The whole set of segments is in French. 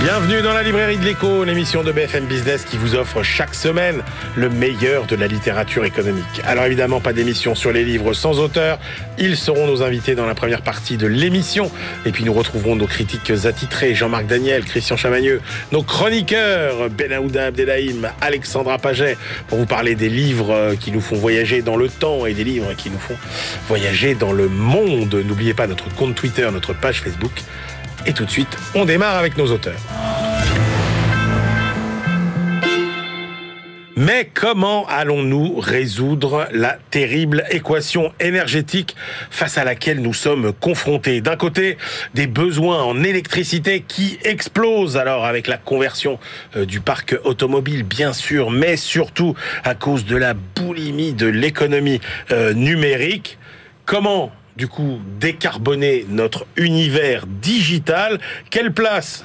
Bienvenue dans la librairie de l'écho, l'émission de BFM Business qui vous offre chaque semaine le meilleur de la littérature économique. Alors évidemment, pas d'émission sur les livres sans auteur. Ils seront nos invités dans la première partie de l'émission. Et puis nous retrouverons nos critiques attitrés, Jean-Marc Daniel, Christian Chamagneux, nos chroniqueurs, Benaouda Abdelhaim, Alexandra Paget, pour vous parler des livres qui nous font voyager dans le temps et des livres qui nous font voyager dans le monde. N'oubliez pas notre compte Twitter, notre page Facebook. Et tout de suite, on démarre avec nos auteurs. Mais comment allons-nous résoudre la terrible équation énergétique face à laquelle nous sommes confrontés? D'un côté, des besoins en électricité qui explosent alors avec la conversion euh, du parc automobile bien sûr, mais surtout à cause de la boulimie de l'économie euh, numérique. Comment du coup décarboner notre univers digital. Quelle place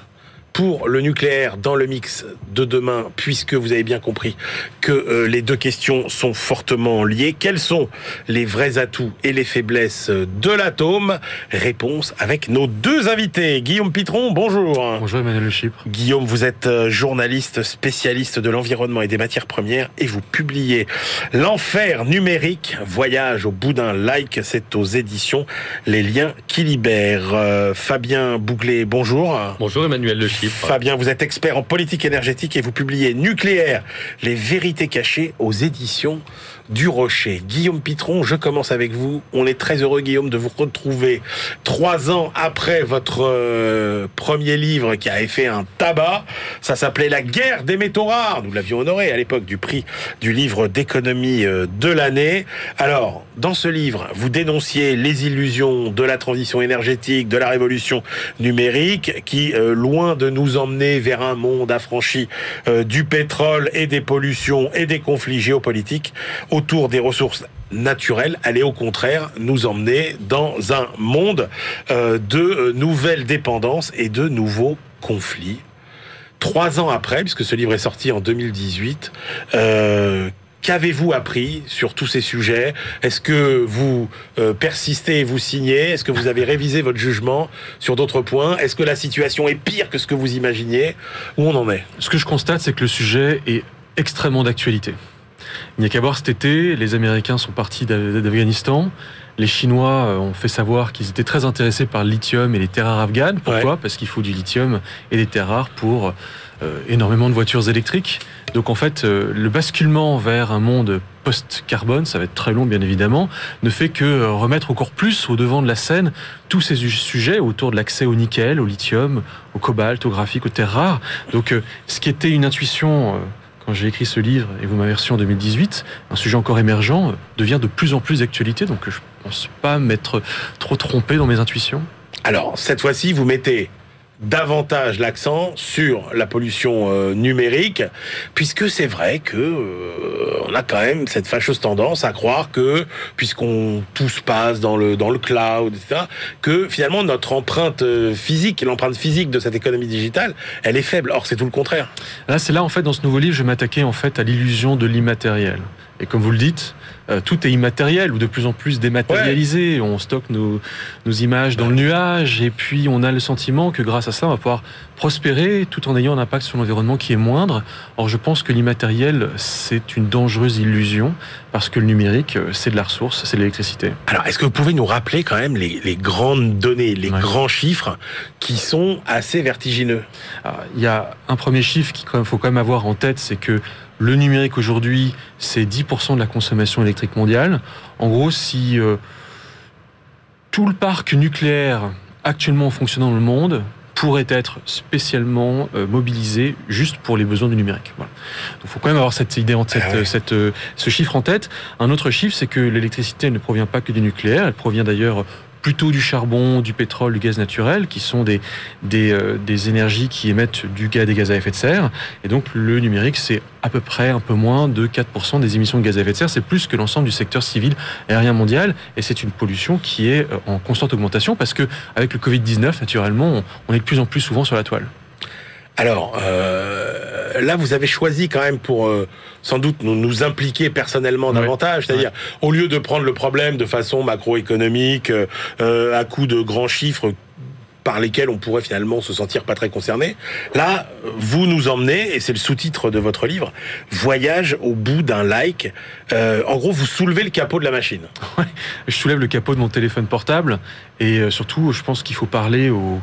pour le nucléaire dans le mix de demain, puisque vous avez bien compris que euh, les deux questions sont fortement liées. Quels sont les vrais atouts et les faiblesses de l'atome? Réponse avec nos deux invités. Guillaume Pitron, bonjour. Bonjour Emmanuel Le Chypre. Guillaume, vous êtes euh, journaliste spécialiste de l'environnement et des matières premières et vous publiez L'enfer numérique, voyage au bout d'un like, c'est aux éditions Les liens qui libèrent. Euh, Fabien Bouglet, bonjour. Bonjour Emmanuel Le Chypre. Fabien, vous êtes expert en politique énergétique et vous publiez Nucléaire, les vérités cachées aux éditions du Rocher. Guillaume Pitron, je commence avec vous. On est très heureux, Guillaume, de vous retrouver trois ans après votre euh, premier livre qui avait fait un tabac. Ça s'appelait La guerre des métaux rares. Nous l'avions honoré à l'époque du prix du livre d'économie euh, de l'année. Alors, dans ce livre, vous dénonciez les illusions de la transition énergétique, de la révolution numérique, qui, euh, loin de nous emmener vers un monde affranchi du pétrole et des pollutions et des conflits géopolitiques, autour des ressources naturelles, allait au contraire nous emmener dans un monde euh, de euh, nouvelles dépendances et de nouveaux conflits. Trois ans après, puisque ce livre est sorti en 2018, euh, Qu'avez-vous appris sur tous ces sujets Est-ce que vous persistez et vous signez Est-ce que vous avez révisé votre jugement sur d'autres points Est-ce que la situation est pire que ce que vous imaginiez Où on en est Ce que je constate, c'est que le sujet est extrêmement d'actualité. Il n'y a qu'à voir cet été, les Américains sont partis d'Afghanistan. Les Chinois euh, ont fait savoir qu'ils étaient très intéressés par le lithium et les terres rares afghanes. Pourquoi Parce qu'il faut du lithium et des terres rares pour euh, énormément de voitures électriques. Donc en fait, euh, le basculement vers un monde post-carbone, ça va être très long bien évidemment, ne fait que remettre encore plus au devant de la scène tous ces sujets autour de l'accès au nickel, au lithium, au cobalt, au graphique, aux terres rares. Donc ce qui était une intuition quand j'ai écrit ce livre, et vous m'avez reçu en 2018, un sujet encore émergent euh, devient de plus en plus d'actualité, donc je ne pense pas m'être trop trompé dans mes intuitions. Alors, cette fois-ci, vous mettez davantage l'accent sur la pollution euh, numérique, puisque c'est vrai que euh, on a quand même cette fâcheuse tendance à croire que, puisqu'on tout se passe dans le dans le cloud, etc., que finalement notre empreinte euh, physique, l'empreinte physique de cette économie digitale, elle est faible. Or, c'est tout le contraire. Là, c'est là en fait dans ce nouveau livre, je m'attaquais en fait à l'illusion de l'immatériel. Et comme vous le dites, euh, tout est immatériel ou de plus en plus dématérialisé. On stocke nos, nos images dans le nuage et puis on a le sentiment que grâce à ça, on va pouvoir prospérer tout en ayant un impact sur l'environnement qui est moindre. Or, je pense que l'immatériel, c'est une dangereuse illusion parce que le numérique, euh, c'est de la ressource, c'est de l'électricité. Alors, est-ce que vous pouvez nous rappeler quand même les, les grandes données, les grands chiffres qui sont assez vertigineux? Il y a un premier chiffre qu'il faut quand même avoir en tête, c'est que le numérique aujourd'hui, c'est 10% de la consommation électrique mondiale. En gros, si euh, tout le parc nucléaire actuellement fonctionnant dans le monde pourrait être spécialement euh, mobilisé juste pour les besoins du numérique. Voilà. Donc, il faut quand même avoir cette idée en tête, ah cette, euh, ce chiffre en tête. Un autre chiffre, c'est que l'électricité ne provient pas que du nucléaire, elle provient d'ailleurs plutôt du charbon, du pétrole, du gaz naturel, qui sont des, euh, des, énergies qui émettent du gaz des gaz à effet de serre. Et donc le numérique, c'est à peu près un peu moins de 4% des émissions de gaz à effet de serre. C'est plus que l'ensemble du secteur civil aérien mondial. Et c'est une pollution qui est euh, en constante augmentation parce que avec le Covid-19, naturellement, on est de plus en plus souvent sur la toile. Alors, euh, là, vous avez choisi quand même pour euh, sans doute nous, nous impliquer personnellement Ouais. davantage, c'est-à-dire au lieu de prendre le problème de façon macroéconomique, euh, euh, à coup de grands chiffres par lesquels on pourrait finalement se sentir pas très concerné. Là, vous nous emmenez, et c'est le sous-titre de votre livre, Voyage au bout d'un like. Euh, en gros, vous soulevez le capot de la machine. Je soulève le capot de mon téléphone portable et euh, surtout, je pense qu'il faut parler au,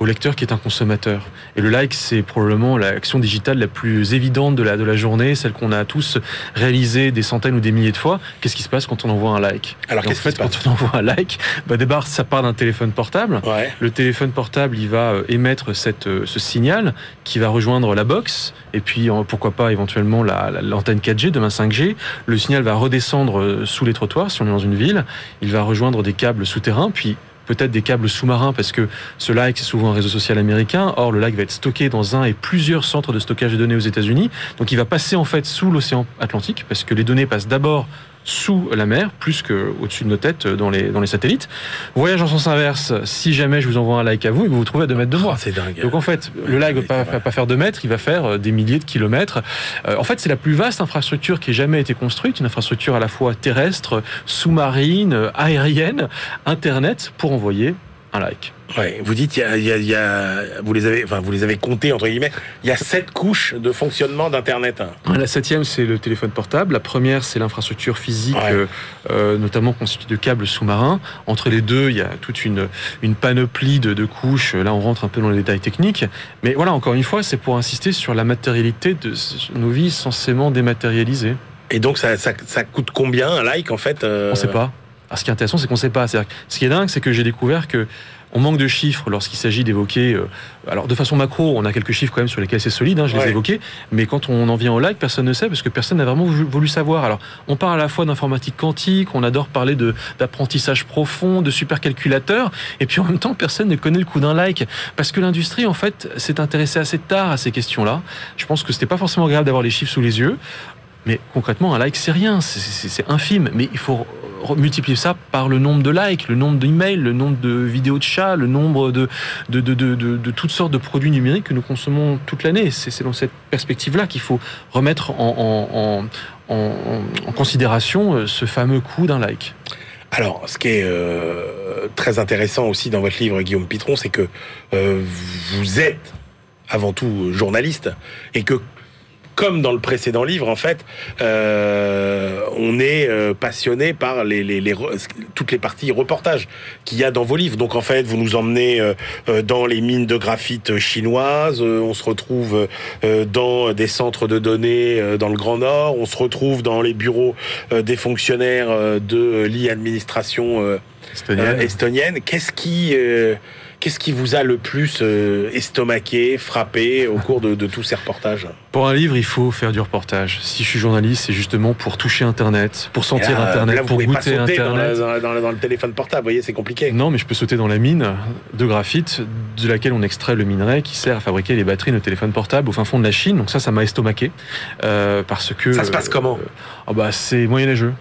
au lecteur qui est un consommateur. Et le like, c'est probablement l'action digitale la plus évidente de la, de la journée, celle qu'on a tous réalisée des centaines ou des milliers de fois. Qu'est-ce qui se passe quand on envoie un like? Alors, En qu'est-ce qui fait, se passe? quand on envoie un like, bah, d'abord, ça part d'un téléphone portable. Ouais. Le téléphone portable, il va euh, émettre cette, euh, ce signal qui va rejoindre la box et puis pourquoi pas éventuellement la- la- l'antenne 4G, demain 5G. Le signal va redescendre euh, sous les trottoirs si on est dans une ville. Il va rejoindre des câbles souterrains, puis peut-être des câbles sous-marins parce que ce like c'est souvent un réseau social américain. Or le like va être stocké dans un et plusieurs centres de stockage de données aux États-Unis. Donc il va passer en fait sous l'océan Atlantique parce que les données passent d'abord sous la mer, plus que au-dessus de nos têtes euh, dans les, dans les satellites. Voyage en sens inverse, si jamais je vous envoie un like à vous et que vous vous trouvez à 2 mètres de moi. Oh, c'est dingue. Donc en fait, le like ne va pas, faire 2 mètres, il va faire euh, des milliers de kilomètres. Euh, en fait, c'est la plus vaste infrastructure qui ait jamais été construite, une infrastructure à la fois terrestre, sous-marine, aérienne, Internet, pour envoyer un like. Ouais, vous dites, il y a, il y a- il y a- vous les avez, enfin, vous les avez comptés entre guillemets. Il y a sept couches de fonctionnement d'Internet. hein. La septième, c'est le téléphone portable. La première, c'est l'infrastructure physique, Ouais. euh, euh, notamment constituée de câbles sous-marins. Entre les deux, il y a toute une, une panoplie de, de couches. Là, on rentre un peu dans les détails techniques. Mais voilà, encore une fois, c'est pour insister sur la matérialité de nos vies censément dématérialisées. Et donc, ça, ça, ça coûte combien un like en fait euh, On sait pas. Alors, ce qui est intéressant, c'est qu'on sait pas. C'est-à-dire que ce qui est dingue, c'est que j'ai découvert que on manque de chiffres lorsqu'il s'agit d'évoquer. euh, alors, de façon macro, on a quelques chiffres quand même sur lesquels c'est solide. hein, je les ai évoqués. Mais quand on en vient au like, personne ne sait parce que personne n'a vraiment voulu, savoir. Alors, on parle à la fois d'informatique quantique, on adore parler de d'apprentissage profond, de supercalculateur, et puis en même temps, personne ne connaît le coût d'un like parce que l'industrie, en fait, s'est intéressée assez tard à ces questions-là. Je pense que c'était pas forcément agréable d'avoir les chiffres sous les yeux. Mais concrètement, un like, c'est rien, c'est- infime. Mais il faut multiplier ça par le nombre de likes, le nombre d'emails, le nombre de vidéos de chats, le nombre de, toutes sortes de produits numériques que nous consommons toute l'année. C'est dans cette perspective-là qu'il faut remettre en considération euh, ce fameux coût d'un like. Alors, ce qui est euh, très intéressant aussi dans votre livre, Guillaume Pitron, c'est que euh, vous êtes avant tout journaliste et que comme dans le précédent livre, en fait, euh, on est euh, passionné par les, les, les toutes les parties reportages qu'il y a dans vos livres. Donc, en fait, vous nous emmenez euh, euh, dans les mines de graphite chinoises, euh, on se retrouve euh, dans des centres de données euh, dans le Grand Nord, on se retrouve dans les bureaux euh, des fonctionnaires euh, de l'e-administration euh, Estonienne. euh, estonienne. Qu'est-ce qui, euh, qu'est-ce qui vous a le plus euh, estomaqué, frappé au cours de, de tous ces reportages? Pour un livre, il faut faire du reportage. Si je suis journaliste, c'est justement pour toucher Internet, pour sentir là, Internet, là, vous pour pouvez pas goûter sauter Internet. dans la- dans la- dans le téléphone portable. Vous voyez, c'est compliqué. Non, mais je peux sauter dans la mine de graphite de laquelle on extrait le minerai qui sert à fabriquer les batteries de nos téléphones portables au fin fond de la Chine. Donc ça, ça m'a estomaqué euh, parce que Ça se passe comment? euh, ah bah c'est moyenâgeux.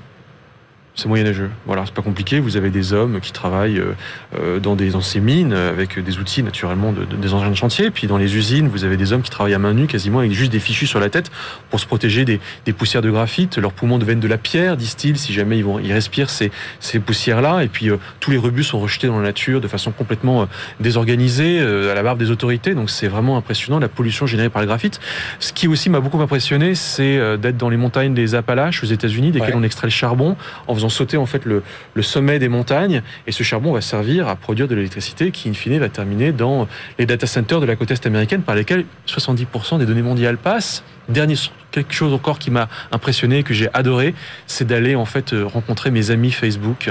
C'est moyenâgeux. Voilà, c'est pas compliqué. Vous avez des hommes qui travaillent euh, euh, dans, des, dans ces mines euh, avec des outils naturellement de, de- des engins de chantier. Puis dans les usines, vous avez des hommes qui travaillent à main nue, quasiment avec juste des fichus sur la tête pour se protéger des, des poussières de graphite. Leurs poumons deviennent de la pierre, disent-ils, si jamais ils, vont, ils respirent ces, ces poussières-là. Et puis euh, tous les rebuts sont rejetés dans la nature de façon complètement euh, désorganisée, euh, à la barbe des autorités. Donc c'est vraiment impressionnant la pollution générée par le graphite. Ce qui aussi m'a beaucoup impressionné, c'est d'être dans les montagnes des Appalaches aux États-Unis, desquelles Ouais. on extrait le charbon en faisant sauter en fait le, sommet des montagnes. Et ce charbon va servir à produire de l'électricité qui, in fine, va terminer dans les data centers de la côte est américaine par lesquels 70% des données mondiales passent. Dernier quelque chose encore qui m'a impressionné, que j'ai adoré, c'est d'aller en fait euh, rencontrer mes amis Facebook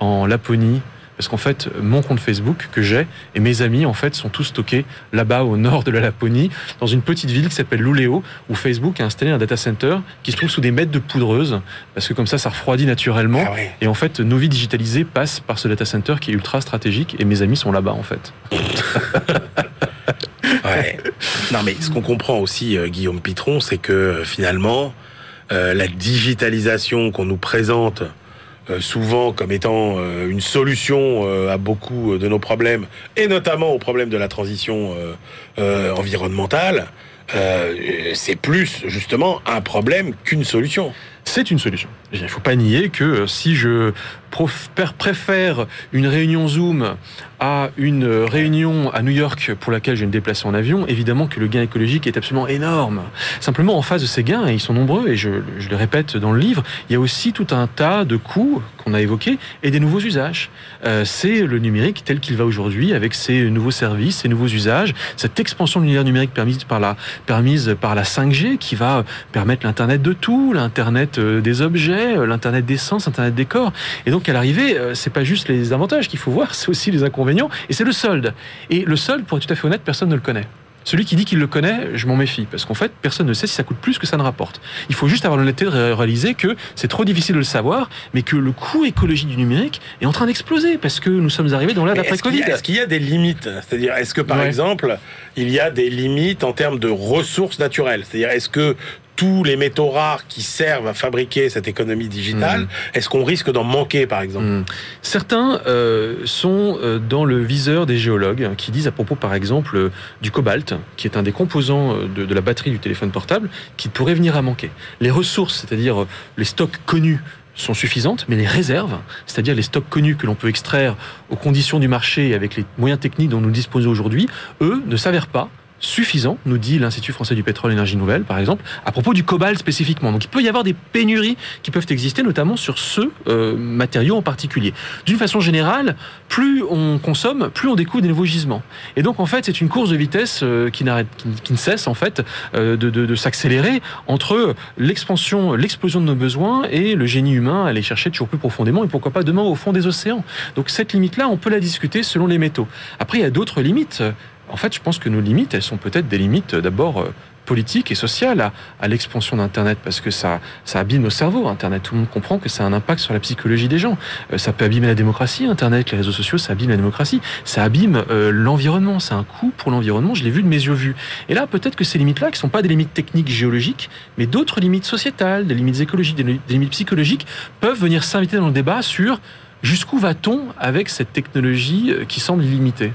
en Laponie. Parce qu'en fait, mon compte Facebook que j'ai et mes amis en fait sont tous stockés là-bas au nord de la Laponie, dans une petite ville qui s'appelle Luleå, où Facebook a installé un data center qui se trouve sous des mètres de poudreuse, parce que comme ça, ça refroidit naturellement. Ah. Et en fait, nos vies digitalisées passent par ce data center qui est ultra stratégique et mes amis sont là-bas en fait. Ouais. non, mais ce qu'on comprend aussi, euh, Guillaume Pitron, c'est que euh, finalement, euh, la digitalisation qu'on nous présente souvent comme étant euh, une solution euh, à beaucoup de nos problèmes, et notamment au problème de la transition euh, euh, environnementale, euh, c'est plus justement un problème qu'une solution. C'est une solution. Il ne faut pas nier que euh, si je préfère une réunion Zoom à une réunion à New York pour laquelle je vais me déplacer en avion, évidemment que le gain écologique est absolument énorme. Simplement, en face de ces gains, et ils sont nombreux, et je, je le répète dans le livre, il y a aussi tout un tas de coûts qu'on a évoqués et des nouveaux usages. Euh, c'est le numérique tel qu'il va aujourd'hui, avec ses nouveaux services, ses nouveaux usages, cette expansion de l'univers numérique permise par la, permise par la 5G qui va permettre l'Internet de tout, l'Internet euh, des objets, euh, l'Internet des sens, l'Internet des corps. Et donc, à l'arrivée, c'est pas juste les avantages qu'il faut voir, c'est aussi les inconvénients et c'est le solde. Et le solde, pour être tout à fait honnête, personne ne le connaît. Celui qui dit qu'il le connaît, je m'en méfie, parce qu'en fait, personne ne sait si ça coûte plus que ça ne rapporte. Il faut juste avoir l'honnêteté de réaliser que c'est trop difficile de le savoir, mais que le coût écologique du numérique est en train d'exploser, parce que nous sommes arrivés dans l'ère d'après-Covid. Est-ce qu'il y, a des limites? C'est-à-dire, est-ce que par exemple, il y a des limites en termes de ressources naturelles? C'est-à-dire, est-ce que tous les métaux rares qui servent à fabriquer cette économie digitale, mm. est-ce qu'on risque d'en manquer, par exemple mm. Certains euh, sont euh, dans le viseur des géologues qui disent à propos, par exemple, euh, du cobalt, qui est un des composants de, de, la batterie du téléphone portable, qui pourrait venir à manquer. Les ressources, c'est-à-dire les stocks connus sont suffisantes, mais les réserves, c'est-à-dire les stocks connus que l'on peut extraire aux conditions du marché et avec les moyens techniques dont nous disposons aujourd'hui, eux ne s'avèrent pas suffisant, nous dit l'Institut français du pétrole et énergie nouvelle, par exemple, à propos du cobalt spécifiquement. Donc il peut y avoir des pénuries qui peuvent exister, notamment sur ce euh, matériau en particulier. D'une façon générale, plus on consomme, plus on découvre des nouveaux gisements. Et donc en fait, c'est une course de vitesse euh, qui, n'arrête, qui, ne cesse en fait euh, de, s'accélérer entre l'expansion, l'explosion de nos besoins et le génie humain à aller chercher toujours plus profondément et pourquoi pas demain au fond des océans. Donc cette limite-là, on peut la discuter selon les métaux. Après, il y a d'autres limites en fait, je pense que nos limites, elles sont peut-être des limites euh, d'abord euh, politiques et sociales à, l'expansion d'Internet, parce que ça, abîme nos cerveaux. Internet, tout le monde comprend que ça a un impact sur la psychologie des gens. Euh, ça peut abîmer la démocratie. Internet, les réseaux sociaux, ça abîme la démocratie. Ça abîme l'environnement. C'est un coût pour l'environnement. Je l'ai vu de mes yeux vus. Et là, peut-être que ces limites-là, qui sont pas des limites techniques géologiques, mais d'autres limites sociétales, des limites écologiques, des limites psychologiques, peuvent venir s'inviter dans le débat sur jusqu'où va-t-on avec cette technologie qui semble illimitée.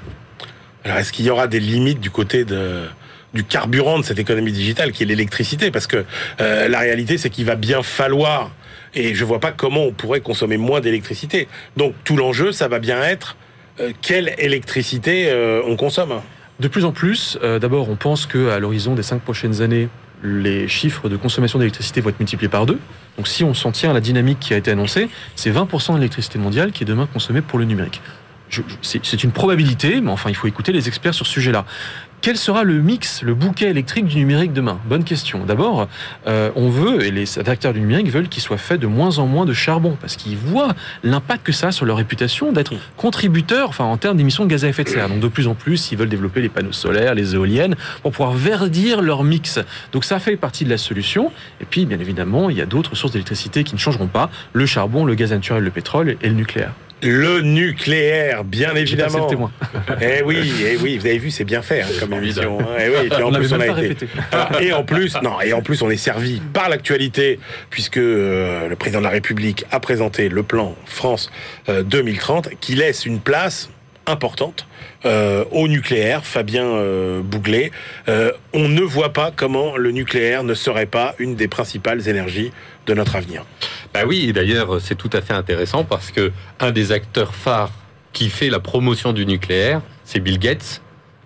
Alors, est-ce qu'il y aura des limites du côté de du carburant de cette économie digitale qui est l'électricité? Parce que euh, la réalité c'est qu'il va bien falloir et je vois pas comment on pourrait consommer moins d'électricité. Donc tout l'enjeu ça va bien être euh, quelle électricité euh, on consomme? De plus en plus, d'abord on pense que à l'horizon des cinq prochaines années, les chiffres de consommation d'électricité vont être multipliés par deux. Donc si on s'en tient à la dynamique qui a été annoncée, c'est 20% de l'électricité mondiale qui est demain consommée pour le numérique c'est une probabilité, mais enfin, il faut écouter les experts sur ce sujet-là. Quel sera le mix, le bouquet électrique du numérique demain? Bonne question. D'abord, euh, on veut, et les acteurs du numérique veulent qu'il soit fait de moins en moins de charbon, parce qu'ils voient l'impact que ça a sur leur réputation d'être contributeurs, enfin en termes d'émissions de gaz à effet de serre. Donc de plus en plus, ils veulent développer les panneaux solaires, les éoliennes, pour pouvoir verdir leur mix. Donc ça fait partie de la solution. Et puis, bien évidemment, il y a d'autres sources d'électricité qui ne changeront pas le charbon, le gaz naturel, le pétrole et le nucléaire. Le nucléaire, bien évidemment. Eh oui, eh oui, vous avez vu, c'est bien fait hein, comme émission. Hein. Eh oui, et puis en plus on a été. Ah, et en plus, non, et en plus on est servi par l'actualité puisque euh, le président de la République a présenté le plan France 2030 euh, qui laisse une place importante euh, au nucléaire, Fabien euh, Bouglet. on ne voit pas comment le nucléaire ne serait pas une des principales énergies de notre avenir. Bah oui, et d'ailleurs, c'est tout à fait intéressant parce que un des acteurs phares qui fait la promotion du nucléaire, c'est Bill Gates,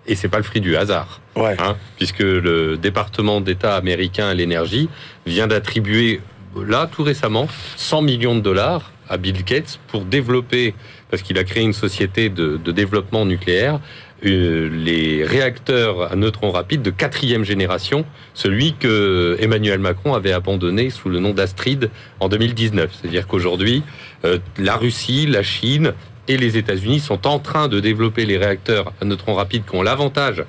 et c'est pas le fruit du hasard. Hein, puisque le département d'État américain à l'énergie vient d'attribuer, là, tout récemment, 100 millions de dollars à Bill Gates pour développer, parce qu'il a créé une société de, de développement nucléaire, les réacteurs à neutrons rapides de quatrième génération, celui que Emmanuel Macron avait abandonné sous le nom d'Astrid en 2019. C'est-à-dire qu'aujourd'hui, euh, la Russie, la Chine et les États-Unis sont en train de développer les réacteurs à neutrons rapides qui ont l'avantage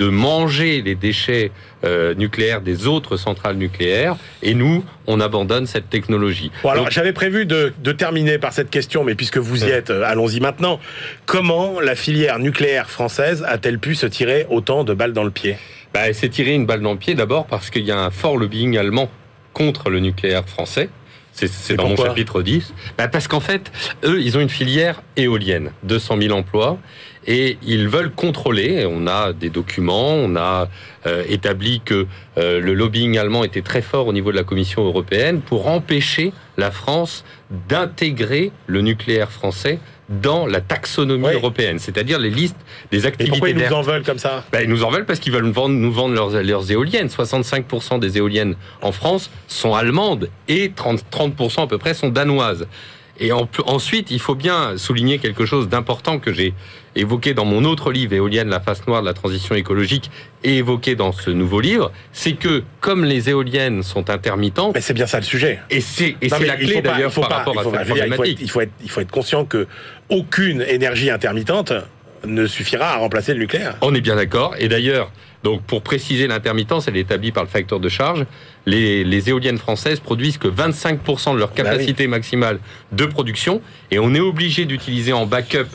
de manger les déchets euh, nucléaires des autres centrales nucléaires, et nous, on abandonne cette technologie. Bon, alors j'avais prévu de, terminer par cette question, mais puisque vous y êtes, euh, allons-y maintenant. Comment la filière nucléaire française a-t-elle pu se tirer autant de balles dans le pied? Bah, Elle s'est tirée une balle dans le pied d'abord parce qu'il y a un fort lobbying allemand contre le nucléaire français. C'est dans mon chapitre 10. Bah parce qu'en fait, eux, ils ont une filière éolienne, 200 000 emplois, et ils veulent contrôler. On a des documents, on a euh, établi que euh, le lobbying allemand était très fort au niveau de la Commission européenne pour empêcher la France d'intégrer le nucléaire français dans la taxonomie européenne, c'est-à-dire les listes des activités. Et pourquoi ils nous en veulent comme ça? Ben, Ils nous en veulent parce qu'ils veulent nous vendre, nous vendre leurs, leurs, éoliennes. 65% des éoliennes en France sont allemandes et 30%, 30 à peu près sont danoises. Et ensuite, il faut bien souligner quelque chose d'important que j'ai évoqué dans mon autre livre, Éolienne, la face noire de la transition écologique, et évoqué dans ce nouveau livre, c'est que comme les éoliennes sont intermittentes... Mais c'est bien ça le sujet. Et c'est la clé d'ailleurs par rapport à cette problématique. Il faut, être, il faut être conscient que aucune énergie intermittente ne suffira à remplacer le nucléaire. On est bien d'accord. Et d'ailleurs, donc pour préciser l'intermittence, elle est établie par le facteur de charge. Les, éoliennes françaises produisent que 25% de leur bah capacité maximale de production et on est obligé d'utiliser en backup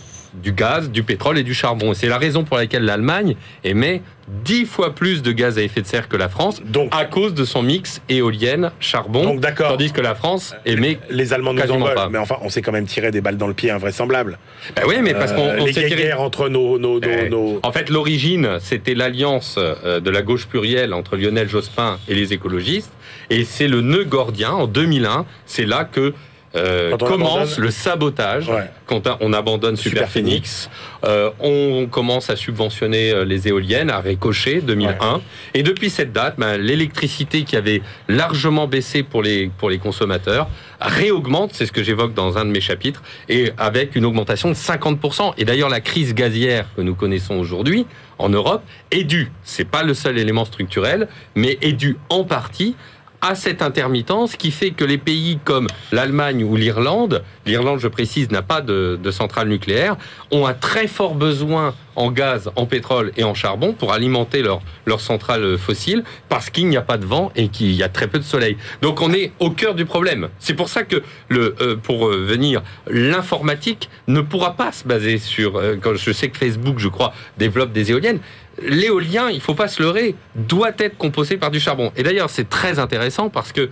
du gaz, du pétrole et du charbon. C'est la raison pour laquelle l'Allemagne émet dix fois plus de gaz à effet de serre que la France, donc, à cause de son mix éolienne, charbon, donc, d'accord. tandis que la France émet Les Allemands nous en veulent, mais enfin, on s'est quand même tiré des balles dans le pied invraisemblable. Ben oui, mais parce qu'on euh, s'est tiré... entre nos... nos, eh, nos, En fait, l'origine, c'était l'alliance euh, de la gauche plurielle entre Lionel Jospin et les écologistes, et c'est le nœud gordien, en 2001, c'est là que euh, commence le sabotage quand on abandonne Super, Phoenix. Euh, on commence à subventionner euh, les éoliennes à Ricochet 2001. Et depuis cette date, ben, l'électricité qui avait largement baissé pour les, pour les consommateurs réaugmente, c'est ce que j'évoque dans un de mes chapitres, et avec une augmentation de 50%. Et d'ailleurs, la crise gazière que nous connaissons aujourd'hui en Europe est due, c'est pas le seul élément structurel, mais est due en partie à cette intermittence qui fait que les pays comme l'Allemagne ou l'Irlande, l'Irlande je précise n'a pas de, centrale nucléaire, ont un très fort besoin en gaz, en pétrole et en charbon pour alimenter leurs leur centrales fossiles parce qu'il n'y a pas de vent et qu'il y a très peu de soleil. Donc on est au cœur du problème. C'est pour ça que euh, pour euh, venir, l'informatique ne pourra pas se baser sur. Euh, je sais que Facebook, je crois, développe des éoliennes l'éolien, il faut pas se leurrer, doit être composé par du charbon. Et d'ailleurs, c'est très intéressant parce que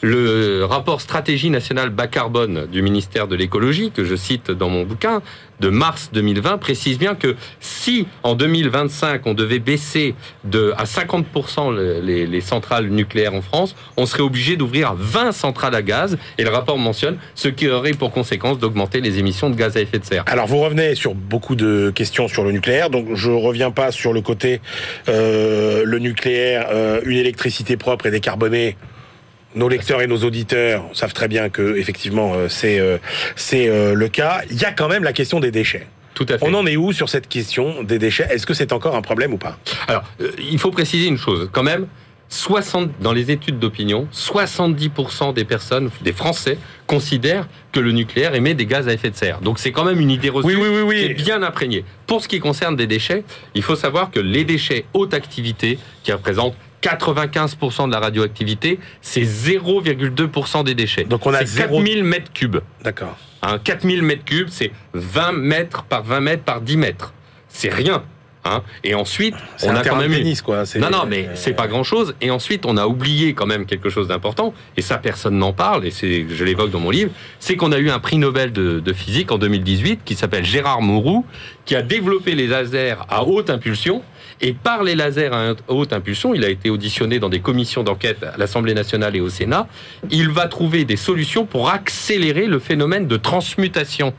le rapport stratégie nationale bas carbone du ministère de l'écologie, que je cite dans mon bouquin, de mars 2020, précise bien que si en 2025 on devait baisser de, à 50% les, les, centrales nucléaires en France, on serait obligé d'ouvrir 20 centrales à gaz. Et le rapport mentionne ce qui aurait pour conséquence d'augmenter les émissions de gaz à effet de serre. Alors vous revenez sur beaucoup de questions sur le nucléaire, donc je reviens pas sur le côté euh, le nucléaire, euh, une électricité propre et décarbonée nos lecteurs et nos auditeurs savent très bien que effectivement euh, c'est euh, c'est euh, le cas. Il y a quand même la question des déchets. Tout à fait. On en est où sur cette question des déchets? Est-ce que c'est encore un problème ou pas? Alors, il faut préciser une chose quand même. 60, dans les études d'opinion, 70% des personnes, des Français, considèrent que le nucléaire émet des gaz à effet de serre. Donc c'est quand même une idée reçue qui est bien imprégnée. Pour ce qui concerne des déchets, il faut savoir que les déchets haute activité, qui représentent 95% de la radioactivité, c'est 0,2% des déchets. Donc on a 4000 mètres cubes. D'accord. Hein, 4000 mètres cubes, c'est 20 mètres par 20 mètres par 10 mètres. C'est rien. Hein. Et ensuite, on a quand même tennis, quoi. Non, non, mais c'est pas grand-chose. Et ensuite, on a oublié quand même quelque chose d'important. Et ça, personne n'en parle. Et c'est, je l'évoque dans mon livre. C'est qu'on a eu un prix Nobel de, de physique en 2018 qui s'appelle Gérard Mourou, qui a développé les lasers à haute impulsion et par les lasers à haute impulsion, il a été auditionné dans des commissions d'enquête à l'Assemblée nationale et au Sénat, il va trouver des solutions pour accélérer le phénomène de transmutation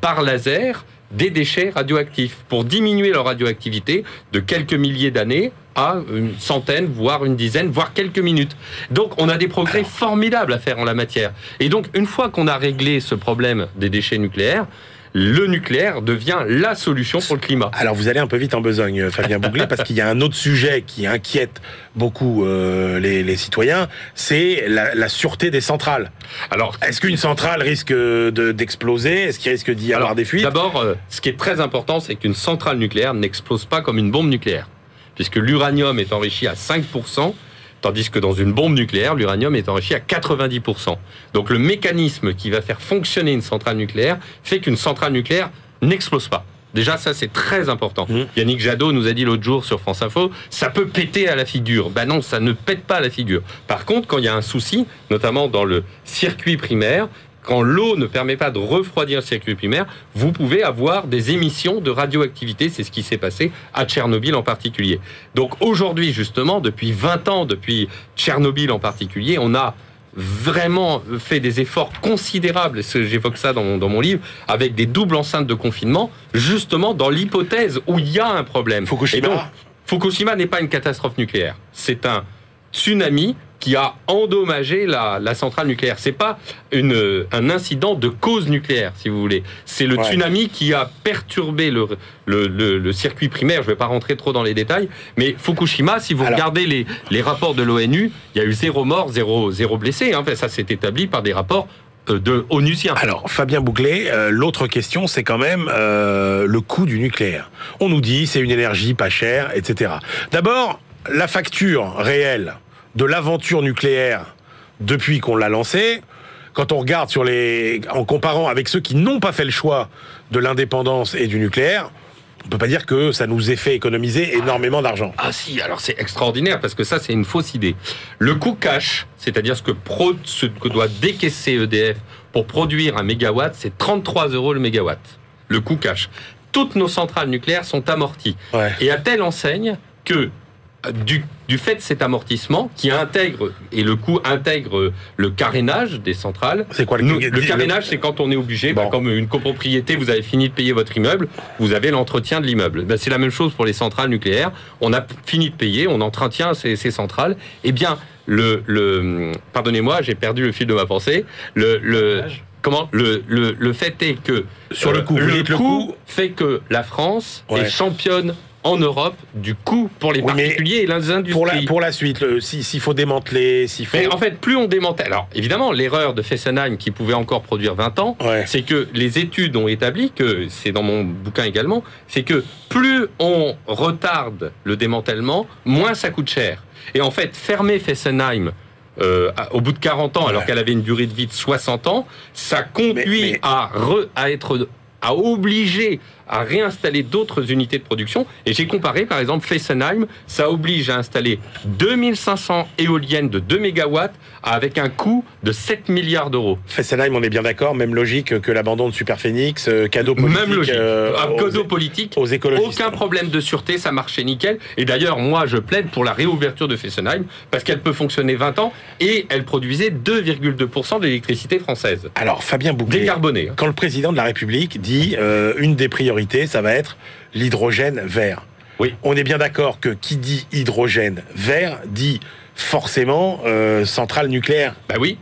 par laser des déchets radioactifs, pour diminuer leur radioactivité de quelques milliers d'années à une centaine, voire une dizaine, voire quelques minutes. Donc on a des progrès formidables à faire en la matière. Et donc une fois qu'on a réglé ce problème des déchets nucléaires, le nucléaire devient la solution pour le climat. Alors vous allez un peu vite en besogne, euh, Fabien Bouglet, parce qu'il y a un autre sujet qui inquiète beaucoup euh, les, citoyens, c'est la, sûreté des centrales. Alors, est-ce qu'une centrale risque d'exploser? Est-ce qu'il risque d'y avoir des fuites? D'abord, euh, ce qui est très important, c'est qu'une centrale nucléaire n'explose pas comme une bombe nucléaire, puisque l'uranium est enrichi à 5%. Tandis que dans une bombe nucléaire, l'uranium est enrichi à 90%. Donc le mécanisme qui va faire fonctionner une centrale nucléaire fait qu'une centrale nucléaire n'explose pas. Déjà, ça, c'est très important. Mmh. Yannick Jadot nous a dit l'autre jour sur France Info, ça peut péter à la figure. Ben non, ça ne pète pas à la figure. Par contre, quand il y a un souci, notamment dans le circuit primaire, quand l'eau ne permet pas de refroidir le circuit primaire, vous pouvez avoir des émissions de radioactivité. C'est ce qui s'est passé à Tchernobyl en particulier. Donc aujourd'hui, justement, depuis 20 ans, depuis Tchernobyl en particulier, on a vraiment fait des efforts considérables, j'évoque ça dans mon, livre, avec des doubles enceintes de confinement, justement dans l'hypothèse où il y a un problème. Fukushima Fukushima n'est pas une catastrophe nucléaire, c'est un tsunami qui a endommagé la, centrale nucléaire. C'est pas une, un incident de cause nucléaire, si vous voulez. C'est le tsunami qui a perturbé le, le, circuit primaire. Je ne vais pas rentrer trop dans les détails, mais Fukushima, si vous regardez les, les rapports de l'ONU, il y a eu zéro mort, zéro, zéro blessé. Hein. Ça, s'est établi par des rapports euh, de onusiens. Alors, Fabien Bouclé, euh, l'autre question, c'est quand même euh, le coût du nucléaire. On nous dit c'est une énergie pas chère, etc. D'abord, la facture réelle de l'aventure nucléaire depuis qu'on l'a lancée, quand on regarde sur les, en comparant avec ceux qui n'ont pas fait le choix de l'indépendance et du nucléaire, on peut pas dire que ça nous ait fait économiser énormément d'argent. Ah si, alors c'est extraordinaire parce que ça c'est une fausse idée. Le coût cash, c'est-à-dire ce que, ce que doit décaisser EDF pour produire un mégawatt, c'est 33 euros le mégawatt. Le coût cash. Toutes nos centrales nucléaires sont amorties. Et à telle enseigne que du, fait de cet amortissement qui intègre, et le coût intègre le carénage des centrales. C'est quoi le, le carénage C'est quand on est obligé, bah, comme une copropriété, vous avez fini de payer votre immeuble, vous avez l'entretien de l'immeuble. Bah, c'est la même chose pour les centrales nucléaires. On a fini de payer, on entretient ces, centrales. Eh bien, le, le pardonnez-moi, j'ai perdu le fil de ma pensée. Le, le comment le, le, fait est que sur le coût, le, coût, fait que la France est championne en Europe du coût pour les particuliers et les industries. Pour la, pour la suite, s'il faut démanteler, s'il faut... en fait, plus on démantèle... Alors, évidemment, l'erreur de Fessenheim, qui pouvait encore produire 20 ans, c'est que les études ont établi, que c'est dans mon bouquin également, c'est que plus on retarde le démantèlement, moins ça coûte cher. Et en fait, fermer Fessenheim... Euh, au bout de 40 ans, alors qu'elle avait une durée de vie de 60 ans, ça conduit À, à être à obliger à réinstaller d'autres unités de production. Et j'ai comparé, par exemple, Fessenheim, ça oblige à installer 2500 éoliennes de 2 MW avec un coût de 7 milliards d'euros. Fessenheim, on est bien d'accord, même logique que l'abandon de Superphénix, euh, cadeau politique. Même logique. Euh, cadeau politique. Aux écologistes. Aucun problème de sûreté, ça marchait nickel. Et d'ailleurs, moi, je plaide pour la réouverture de Fessenheim parce qu'elle peut fonctionner 20 ans et elle produisait 2,2% de l'électricité française. Alors, Fabien Bouclet. Décarboné. Hein. Quand le président de la République dit euh, une des priorités ça va être l'hydrogène vert. Oui. On est bien d'accord que qui dit hydrogène vert dit forcément euh, centrale nucléaire. Bah oui.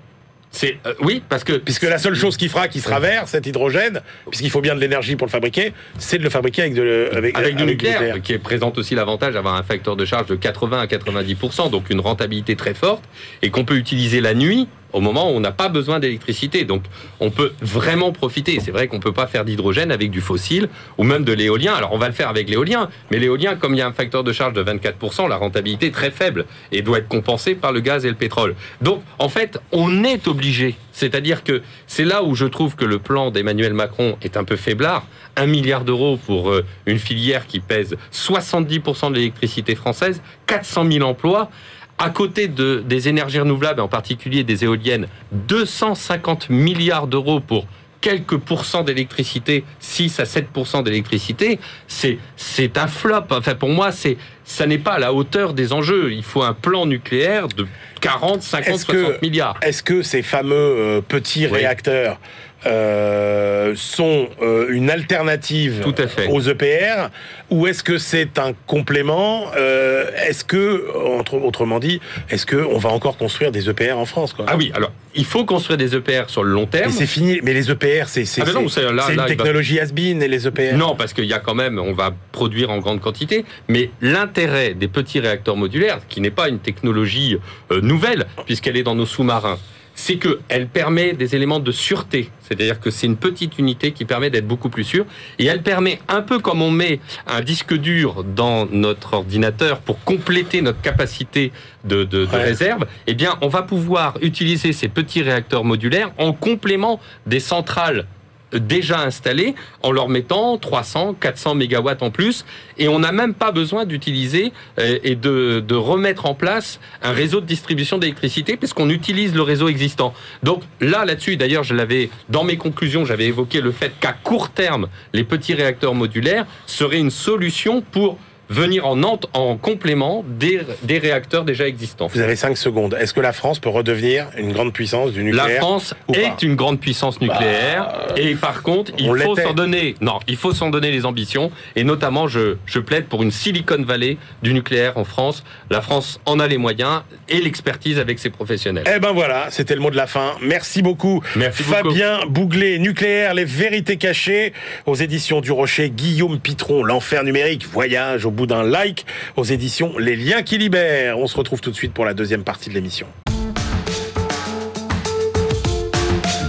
C'est euh, oui parce que puisque la seule chose qui fera qui sera vert cet hydrogène puisqu'il faut bien de l'énergie pour le fabriquer c'est de le fabriquer avec de avec, avec, du, nucléaire, qui présente aussi l'avantage d'avoir un facteur de charge de 80 à 90 donc une rentabilité très forte et qu'on peut utiliser la nuit au moment où on n'a pas besoin d'électricité. Donc on peut vraiment profiter. C'est vrai qu'on ne peut pas faire d'hydrogène avec du fossile ou même de l'éolien. Alors on va le faire avec l'éolien, mais l'éolien, comme il y a un facteur de charge de 24%, la rentabilité est très faible et doit être compensée par le gaz et le pétrole. Donc en fait, on est obligé. C'est-à-dire que c'est là où je trouve que le plan d'Emmanuel Macron est un peu faiblard. Un milliard d'euros pour euh, une filière qui pèse 70% de l'électricité française, 400 000 emplois à côté de, des énergies renouvelables, en particulier des éoliennes, 250 milliards d'euros pour quelques pourcents d'électricité, 6 à 7% d'électricité, c'est c'est un flop. Enfin pour moi, c'est ça n'est pas à la hauteur des enjeux. Il faut un plan nucléaire de 40, 50, 60 milliards. Est-ce que ces fameux euh, petits réacteurs euh, sont euh, une alternative aux EPR ou est-ce que c'est un complément euh, Est-ce que, autrement dit, est-ce que on va encore construire des EPR en France quoi? Ah oui, alors il faut construire des EPR sur le long terme. Mais c'est fini. Mais les EPR, c'est c'est ah une technologie has-been et les EPR. Non, parce qu'il y a quand même, on va produire en grande quantité. Mais l'intérêt des petits réacteurs modulaires, qui n'est pas une technologie nouvelle puisqu'elle est dans nos sous-marins c'est qu'elle permet des éléments de sûreté. C'est-à-dire que c'est une petite unité qui permet d'être beaucoup plus sûre. Et elle permet, un peu comme on met un disque dur dans notre ordinateur pour compléter notre capacité de, réserve, eh bien, on va pouvoir utiliser ces petits réacteurs modulaires en complément des centrales déjà installés en leur mettant 300, 400 mégawatts en plus. Et on n'a même pas besoin d'utiliser euh, et de, de, remettre en place un réseau de distribution d'électricité puisqu'on utilise le réseau existant. Donc là, là-dessus, d'ailleurs, je l'avais, dans mes conclusions, j'avais évoqué le fait qu'à court terme, les petits réacteurs modulaires seraient une solution pour venir en, en complément des, des, réacteurs déjà existants. Vous avez 5 secondes. Est-ce que la France peut redevenir une grande puissance du nucléaire La France est une grande puissance nucléaire bah, et par contre, il faut s'en donner. Non, il faut s'en donner les ambitions et notamment, je, je plaide pour une Silicon Valley du nucléaire en France. La France en a les moyens et l'expertise avec ses professionnels. Eh ben voilà, c'était le mot de la fin. Merci beaucoup. Merci Fabien Bouglet, nucléaire, les vérités cachées aux éditions du Rocher. Guillaume Pitron, l'enfer numérique, voyage au bout d'un like aux éditions Les Liens qui libèrent. On se retrouve tout de suite pour la deuxième partie de l'émission.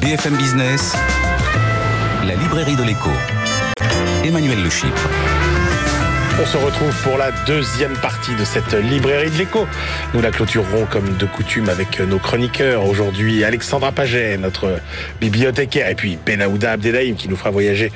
BFM Business, la librairie de l'écho. Emmanuel Le on se retrouve pour la deuxième partie de cette librairie de l'écho. Nous la clôturerons comme de coutume avec nos chroniqueurs. Aujourd'hui, Alexandra Paget, notre bibliothécaire, et puis Benaouda Abdelhaim qui nous fera voyager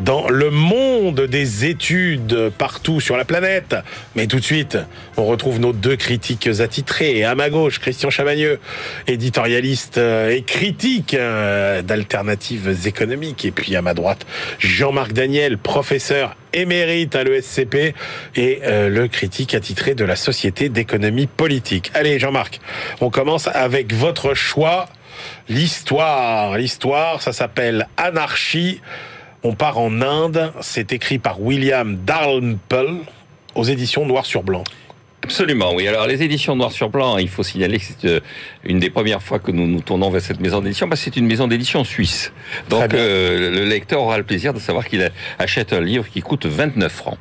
dans le monde des études partout sur la planète. Mais tout de suite, on retrouve nos deux critiques attitrés. À ma gauche, Christian Chavagneux, éditorialiste et critique d'alternatives économiques. Et puis à ma droite, Jean-Marc Daniel, professeur émérite à l'ESCP et euh, le critique attitré de la Société d'économie politique. Allez, Jean-Marc, on commence avec votre choix. L'histoire. L'histoire, ça s'appelle Anarchie. On part en Inde. C'est écrit par William Dalrymple aux éditions Noir sur Blanc. Absolument, oui. Alors les éditions Noir sur Blanc, il faut signaler que c'est euh, une des premières fois que nous nous tournons vers cette maison d'édition, parce que c'est une maison d'édition suisse. Donc euh, le lecteur aura le plaisir de savoir qu'il achète un livre qui coûte 29 francs.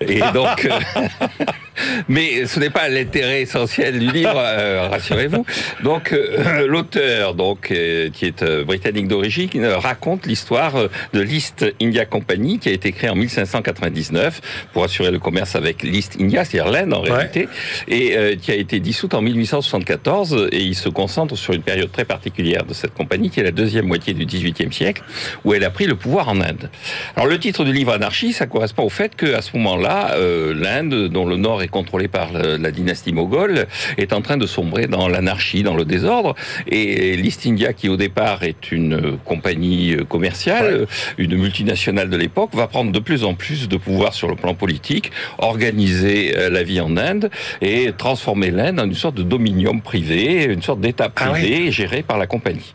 Et donc, euh, mais ce n'est pas l'intérêt essentiel du livre, euh, rassurez-vous. Donc, euh, l'auteur, donc, qui est britannique d'origine, raconte l'histoire de l'East India Company, qui a été créée en 1599 pour assurer le commerce avec l'East India, c'est-à-dire l'Inde en réalité, et qui a été dissoute en 1874. Et il se concentre sur une période très particulière de cette compagnie, qui est la deuxième moitié du XVIIIe siècle, où elle a pris le pouvoir en Inde. Alors, le titre du livre Anarchie, ça correspond au fait qu'à ce moment là euh, l'Inde, dont le nord est contrôlé par la, dynastie moghole, est en train de sombrer dans l'anarchie, dans le désordre. Et l'East India, qui au départ est une compagnie commerciale, une multinationale de l'époque, va prendre de plus en plus de pouvoir sur le plan politique, organiser euh, la vie en Inde et transformer l'Inde en une sorte de dominium privé, une sorte d'État ah privé géré par la compagnie.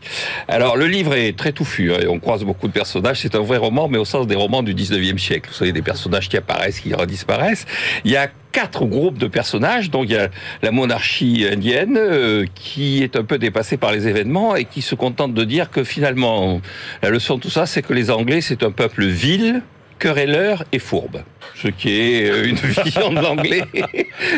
Alors le livre est très touffu, hein, et on croise beaucoup de personnages. C'est un vrai roman, mais au sens des romans du 19e siècle. Vous savez, des personnages qui apparaissent, qui redisparaissent. Il y a quatre groupes de personnages. Donc il y a la monarchie indienne euh, qui est un peu dépassée par les événements et qui se contente de dire que finalement la leçon de tout ça, c'est que les Anglais c'est un peuple vil, querelleur et fourbe. Ce qui est euh, une vision de l'anglais.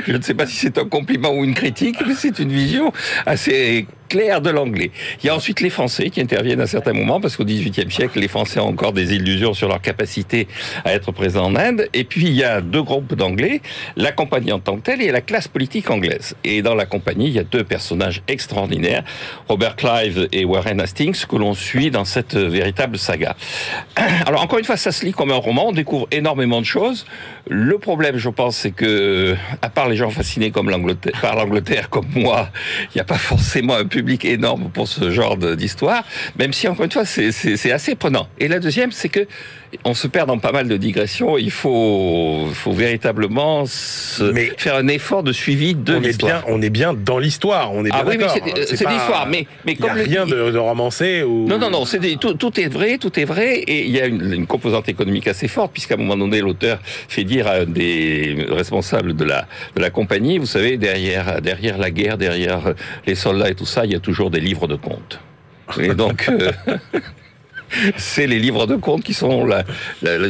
Je ne sais pas si c'est un compliment ou une critique, mais c'est une vision assez clair de l'anglais. Il y a ensuite les Français qui interviennent à certains moments, parce qu'au XVIIIe siècle, les Français ont encore des illusions sur leur capacité à être présents en Inde. Et puis, il y a deux groupes d'anglais, la compagnie en tant que telle et la classe politique anglaise. Et dans la compagnie, il y a deux personnages extraordinaires, Robert Clive et Warren Hastings, que l'on suit dans cette véritable saga. Alors, encore une fois, ça se lit comme un roman, on découvre énormément de choses. Le problème, je pense, c'est que, à part les gens fascinés comme par l'Angleterre, comme moi, il n'y a pas forcément un public énorme pour ce genre d'histoire, même si, encore une fois, c'est assez prenant. Et la deuxième, c'est que on se perd dans pas mal de digressions. Il faut, faut véritablement faire un effort de suivi de l'histoire. On est bien dans l'histoire. On est ah bien oui, c'est l'histoire. Mais, mais comme il n'y a rien de, de, romancé ou. Non, non, non. tout, tout, est vrai, tout est vrai, et il y a une, une composante économique assez forte, puisqu'à un moment donné, l'auteur fait dire à des responsables de la de la compagnie, vous savez, derrière derrière la guerre, derrière les soldats et tout ça, il y a toujours des livres de comptes. Et donc. Euh, c'est les livres de compte qui sont la,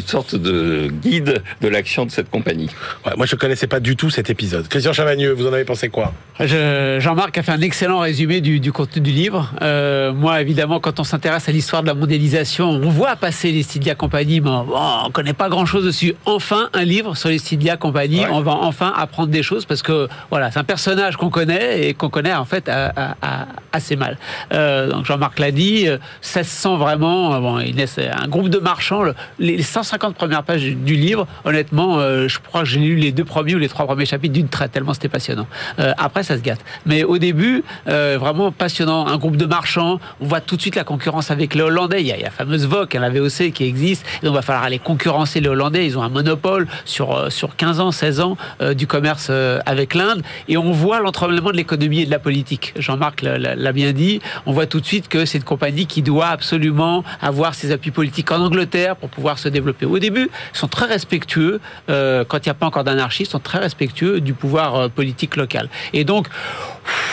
sorte de guide de l'action de cette compagnie. moi, je ne connaissais pas du tout cet épisode. Christian Chavagneux, vous en avez pensé quoi? Jean-Marc a fait un excellent résumé du, contenu du livre. Euh, moi, évidemment, quand on s'intéresse à l'histoire de la mondialisation, on voit passer les Stydia Company, mais on ne connaît pas grand-chose dessus. Enfin, un livre sur les Stydia Company. On va enfin apprendre des choses parce que voilà, c'est un personnage qu'on connaît et qu'on connaît en fait assez mal. Euh, donc Jean-Marc l'a dit, ça se sent vraiment marchands. Bon, Inès, un groupe de marchands. Les 150 premières pages du livre, honnêtement, je crois que j'ai lu les deux premiers ou les trois premiers chapitres d'une traite, tellement c'était passionnant. après, ça se gâte. Mais au début, vraiment passionnant. Un groupe de marchands. On voit tout de suite la concurrence avec les Hollandais. Il y a, la fameuse VOC, la VOC qui existe. Donc, il va falloir aller concurrencer les Hollandais. Ils ont un monopole sur, sur 15 ans, 16 ans du commerce avec l'Inde. Et on voit l'entremêlement de l'économie et de la politique. Jean-Marc l'a bien dit. On voit tout de suite que c'est une compagnie qui doit absolument avoir ses appuis politiques en Angleterre pour pouvoir se développer. Au début, ils sont très respectueux, euh, quand il n'y a pas encore d'anarchie, ils sont très respectueux du pouvoir euh, politique local. Et donc,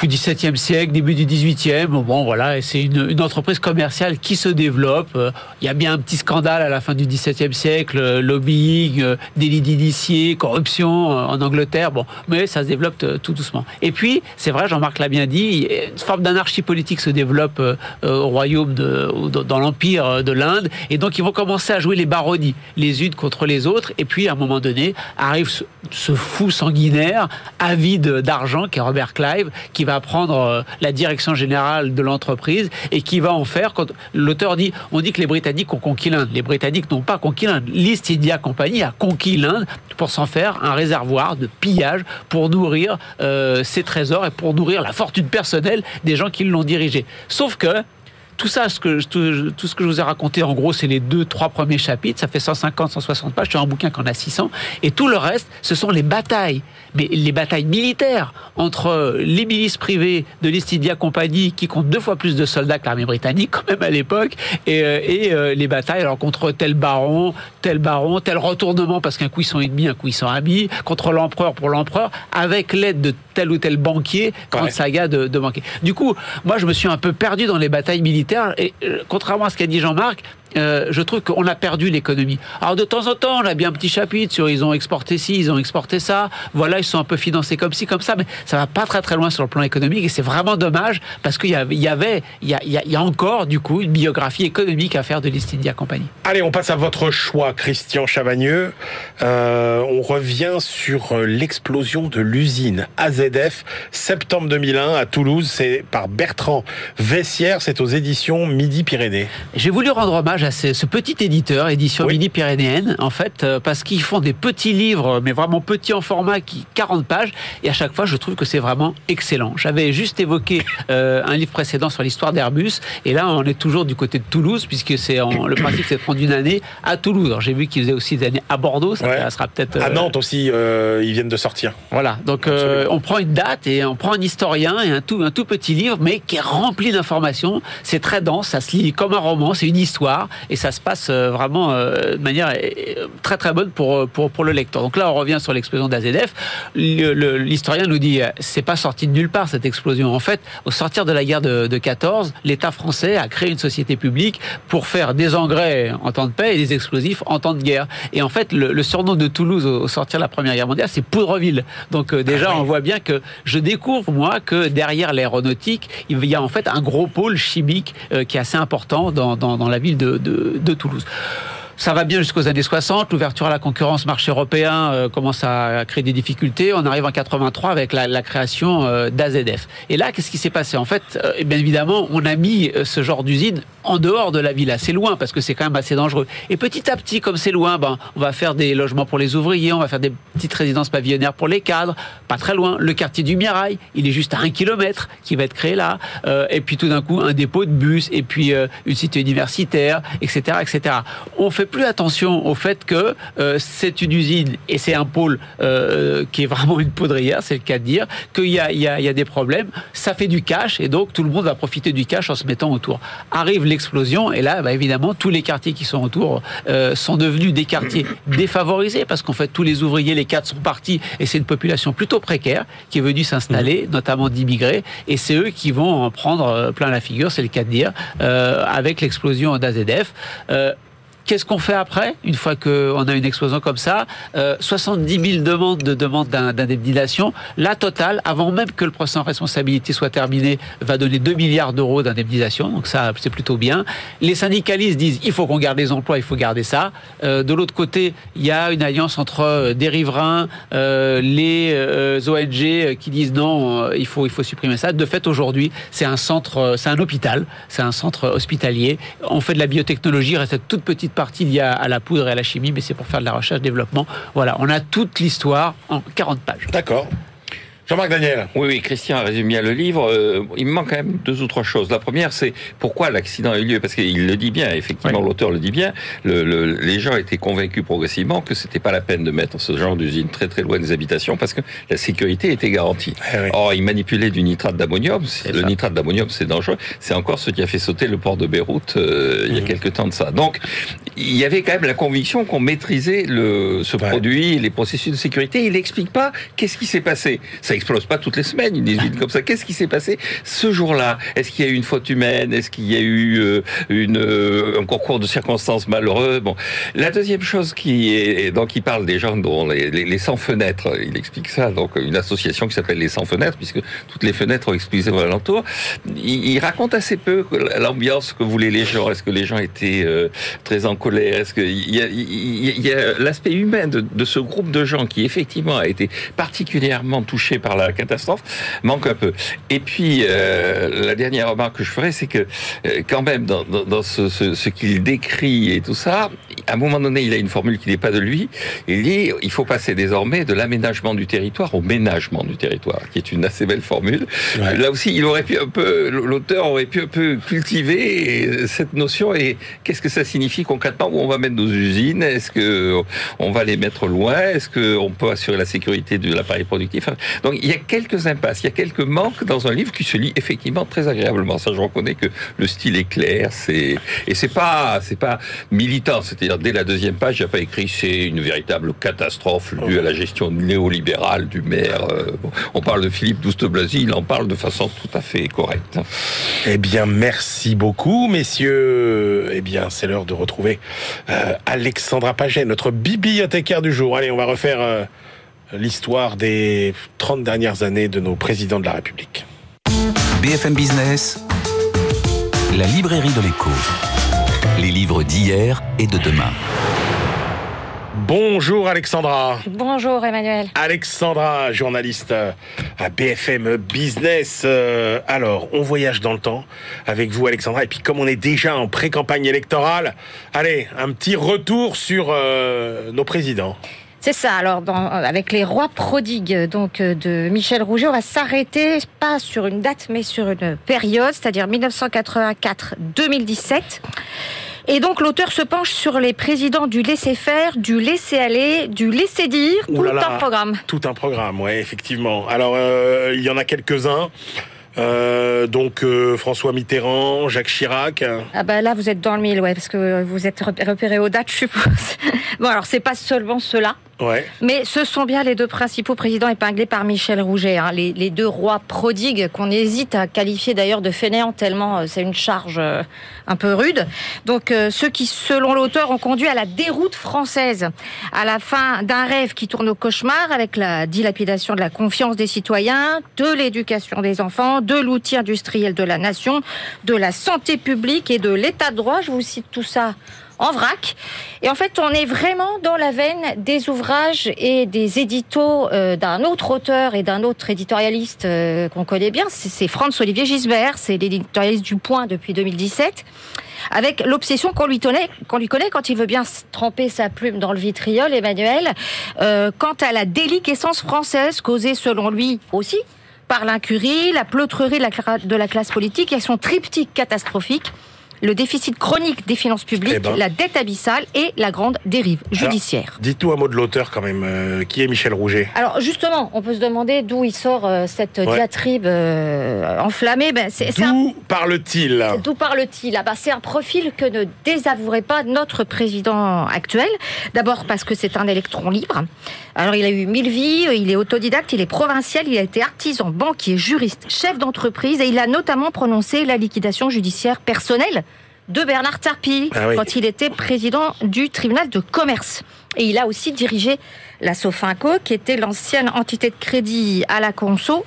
XVIIe siècle, début du XVIIIe, bon voilà, c'est une, entreprise commerciale qui se développe. Euh, il y a bien un petit scandale à la fin du XVIIe siècle, lobbying, délit d'initié, corruption en Angleterre, bon, mais ça se développe tout doucement. Et puis, c'est vrai, Jean-Marc l'a bien dit, une forme d'anarchie politique se développe euh, au royaume, de, dans l'empire de l'Inde, et donc ils vont commencer à jouer les baronnies, les unes contre les autres, et puis à un moment donné, arrive ce, fou sanguinaire, avide d'argent, qui est Robert Clive, qui va prendre euh, la direction générale de l'entreprise, et qui va en faire, quand l'auteur dit, on dit que les Britanniques ont conquis l'Inde, les Britanniques n'ont pas conquis l'Inde, l'East India Company a conquis l'Inde pour s'en faire un réservoir de pillage pour nourrir euh, ses trésors et pour nourrir la fortune personnelle des gens qui l'ont dirigé. Sauf que tout ça, ce que, tout, ce que je vous ai raconté, en gros, c'est les deux, trois premiers chapitres. Ça fait 150, 160 pages sur un bouquin qu'on a 600. Et tout le reste, ce sont les batailles. Mais les batailles militaires entre les milices privées de l'East Company, qui comptent deux fois plus de soldats que l'armée britannique, quand même à l'époque, et, euh, et euh, les batailles alors contre tel baron, tel baron, tel retournement, parce qu'un coup ils sont ennemis, un coup ils sont amis, contre l'empereur pour l'empereur, avec l'aide de tel ou tel banquier, grande saga de, de banquier. Du coup, moi je me suis un peu perdu dans les batailles militaires, et euh, contrairement à ce qu'a dit Jean-Marc, euh, je trouve qu'on a perdu l'économie. Alors de temps en temps, on a bien un petit chapitre sur ils ont exporté ci, ils ont exporté ça. Voilà, ils sont un peu financés comme ci, comme ça, mais ça va pas très très loin sur le plan économique et c'est vraiment dommage parce qu'il y avait, il y avait, il y, a, encore du coup une biographie économique à faire de l'East India Company. Allez, on passe à votre choix, Christian Chavagneux. Euh, on revient sur l'explosion de l'usine AZF, septembre 2001 à Toulouse. C'est par Bertrand Vessière. C'est aux éditions Midi Pyrénées. J'ai voulu rendre hommage à ce, petit éditeur, édition mini pyrénéenne, en fait, euh, parce qu'ils font des petits livres, mais vraiment petits en format, qui 40 pages, et à chaque fois, je trouve que c'est vraiment excellent. J'avais juste évoqué euh, un livre précédent sur l'histoire d'Airbus, et là, on est toujours du côté de Toulouse, puisque c'est le principe, c'est de prendre une année à Toulouse. J'ai vu qu'ils faisaient aussi des années à Bordeaux, ça sera peut-être à euh, Nantes aussi, ils viennent de sortir. Voilà, donc on prend une date et on prend un historien et un tout, un tout petit livre, mais qui est rempli d'informations. C'est très dense, ça se lit comme un roman, c'est une histoire et ça se passe euh, vraiment euh, de manière euh, très très bonne pour, pour, pour le lecteur. Donc là, on revient sur l'explosion d'AZF. L'historien nous dit c'est pas sorti de nulle part cette explosion. En fait, au sortir de la guerre de, de 14, l'État français a créé une société publique pour faire des engrais en temps de paix et des explosifs en temps de guerre. Et en fait, le, surnom de Toulouse au, sortir de la Première Guerre mondiale, c'est Poudreville. Donc déjà, ah on voit bien que je découvre moi que derrière l'aéronautique, il y a en fait un gros pôle chimique qui est assez important dans, dans, dans la ville de, de, Toulouse. Ça va bien jusqu'aux années 60. L'ouverture à la concurrence marché européen euh, commence à créer des difficultés. On arrive en 83 avec la, création euh, d'AZF. Et là, qu'est-ce qui s'est passé? En fait, euh, bien évidemment, on a mis ce genre d'usine en dehors de la ville, assez loin, parce que c'est quand même assez dangereux. Et petit à petit, comme c'est loin, ben, on va faire des logements pour les ouvriers, on va faire des petites résidences pavillonnaires pour les cadres. Pas très loin, le quartier du Mirail, il est juste à un kilomètre qui va être créé là. et puis tout d'un coup, un dépôt de bus, et puis une cité universitaire, etc., etc. On fait plus attention au fait que euh, c'est une usine et c'est un pôle euh, qui est vraiment une poudrière, c'est le cas de dire, qu'il y a, y, y des problèmes, ça fait du cash et donc tout le monde va profiter du cash en se mettant autour. Arrive l'explosion et là, bah, évidemment, tous les quartiers qui sont autour euh, sont devenus des quartiers défavorisés parce qu'en fait, tous les ouvriers, les cadres sont partis et c'est une population plutôt précaire qui est venue s'installer, mmh. notamment d'immigrés, et c'est eux qui vont en prendre plein la figure, c'est le cas de dire, avec l'explosion d'AZF Qu'est-ce qu'on fait après, une fois qu'on a une explosion comme ça 70 euh, 000 demandes de demandes d'indemnisation. La totale, avant même que le procès en responsabilité soit terminé, va donner 2 milliards d'euros d'indemnisation. Donc ça, c'est plutôt bien. Les syndicalistes disent il faut qu'on garde les emplois, il faut garder ça. Euh, de l'autre côté, il y a une alliance entre euh, des riverains, les ONG qui disent non, il faut, il faut supprimer ça. De fait, aujourd'hui, c'est un centre, c'est un hôpital, c'est un centre hospitalier. On fait de la biotechnologie, reste cette toute petite partie liée à la poudre et à la chimie, mais c'est pour faire de la recherche-développement. Voilà, on a toute l'histoire en 40 pages. D'accord. Jean-Marc Daniel. Oui, oui, Christian a résumé bien le livre. Euh, il me manque quand même deux ou trois choses. La première, c'est pourquoi l'accident a eu lieu. Parce qu'il le dit bien, effectivement, l'auteur le dit bien. Le, les gens étaient convaincus progressivement que c'était pas la peine de mettre ce genre d'usine très très loin des habitations parce que la sécurité était garantie. Eh Or, il manipulait du nitrate d'ammonium. Le nitrate d'ammonium, c'est dangereux. C'est encore ce qui a fait sauter le port de Beyrouth euh, il y a mmh. quelques temps de ça. Donc, il y avait quand même la conviction qu'on maîtrisait le, ce produit, les processus de sécurité. Il n'explique pas qu'est-ce qui s'est passé. Ça explose pas toutes les semaines une usine comme ça. Qu'est-ce qui s'est passé ce jour-là? Est-ce qu'il y a eu une faute humaine? Est-ce qu'il y a eu euh, une, euh, un concours de circonstances malheureux? Bon, la deuxième chose qui est donc il parle des gens dont les, les, les 100 fenêtres. Il explique ça. Donc une association qui s'appelle les 100 fenêtres puisque toutes les fenêtres ont explosé aux alentours. Il, il, raconte assez peu l'ambiance que voulaient les gens. Est-ce que les gens étaient euh, très en colère? Est-ce qu'il y a, y a l'aspect humain de, de ce groupe de gens qui effectivement a été particulièrement touché par la catastrophe manque un peu. Et puis, euh, la dernière remarque que je ferai, c'est que euh, quand même, dans, dans, ce, ce, ce qu'il décrit et tout ça, à un moment donné, il a une formule qui n'est pas de lui. Il dit, il faut passer désormais de l'aménagement du territoire au ménagement du territoire, qui est une assez belle formule. Là aussi, il aurait pu un peu, l'auteur aurait pu un peu cultiver cette notion et qu'est-ce que ça signifie concrètement où on va mettre nos usines Est-ce que on va les mettre loin Est-ce qu'on peut assurer la sécurité de l'appareil productif Donc, il y a quelques impasses, il y a quelques manques dans un livre qui se lit effectivement très agréablement. Ça, je reconnais que le style est clair, c'est et c'est pas c'est pas militant. C'est-à-dire dès la deuxième page, il n'y a pas écrit c'est une véritable catastrophe due à la gestion néolibérale du maire. Euh, on parle de Philippe Douste-Blazy, il en parle de façon tout à fait correcte. Eh bien, merci beaucoup, messieurs. Eh bien, c'est l'heure de retrouver euh, Alexandra Paget, notre bibliothécaire du jour. Allez, on va refaire. Euh, l'histoire des 30 dernières années de nos présidents de la République. BFM Business, la librairie de l'écho. Les livres d'hier et de demain. Bonjour Alexandra. Bonjour Emmanuel. Alexandra, journaliste à BFM Business. Euh, alors, on voyage dans le temps avec vous Alexandra. Et puis comme on est déjà en pré-campagne électorale, allez, un petit retour sur euh, nos présidents. C'est ça. Alors, avec les rois prodigues donc euh, de Michel Rouget, on va s'arrêter pas sur une date, mais sur une période, c'est-à-dire 1984-2017. Et donc l'auteur se penche sur les présidents du laisser-faire, du laisser-aller, du laisser-dire, tout un programme. Tout un programme, ouais, effectivement. Alors euh, il y en a quelques-uns. Euh, donc François Mitterrand, Jacques Chirac. Ah bah là vous êtes dans le mille, ouais, parce que vous êtes repéré aux dates, je suppose. bon alors c'est pas seulement cela. Mais ce sont bien les deux principaux présidents épinglés par Michel Rouget, hein, les, deux rois prodigues qu'on hésite à qualifier d'ailleurs de fainéants tellement euh, c'est une charge euh, un peu rude. Donc euh, ceux qui, selon l'auteur, ont conduit à la déroute française, à la fin d'un rêve qui tourne au cauchemar avec la dilapidation de la confiance des citoyens, de l'éducation des enfants, de l'outil industriel de la nation, de la santé publique et de l'état de droit. Je vous cite tout ça en vrac. Et en fait, on est vraiment dans la veine des ouvrages et des éditos euh, d'un autre auteur et d'un autre éditorialiste euh, qu'on connaît bien. C'est Franz-Olivier Gisbert, c'est l'éditorialiste du Point depuis 2017 avec l'obsession qu'on lui, qu'on lui connaît quand il veut bien tremper sa plume dans le vitriol, Emmanuel, euh, quant à la déliquescence française causée, selon lui aussi, par l'incurie, la pleutrerie de la classe politique et son triptyque catastrophique le déficit chronique des finances publiques, eh ben. la dette abyssale et la grande dérive judiciaire. Dites-nous un mot de l'auteur quand même. Euh, qui est Michel Rouget? Alors justement, on peut se demander d'où il sort euh, cette diatribe euh, enflammée. Ben, d'où parle-t-il? D'où parle-t-il? Ah ben, C'est un profil que ne désavouerait pas notre président actuel. D'abord parce que c'est un électron libre. Alors il a eu mille vies, il est autodidacte, il est provincial, il a été artisan, banquier, juriste, chef d'entreprise et il a notamment prononcé la liquidation judiciaire personnelle de Bernard Tarpy ah quand il était président du tribunal de commerce. Et il a aussi dirigé la Sofinco, qui était l'ancienne entité de crédit à la Conso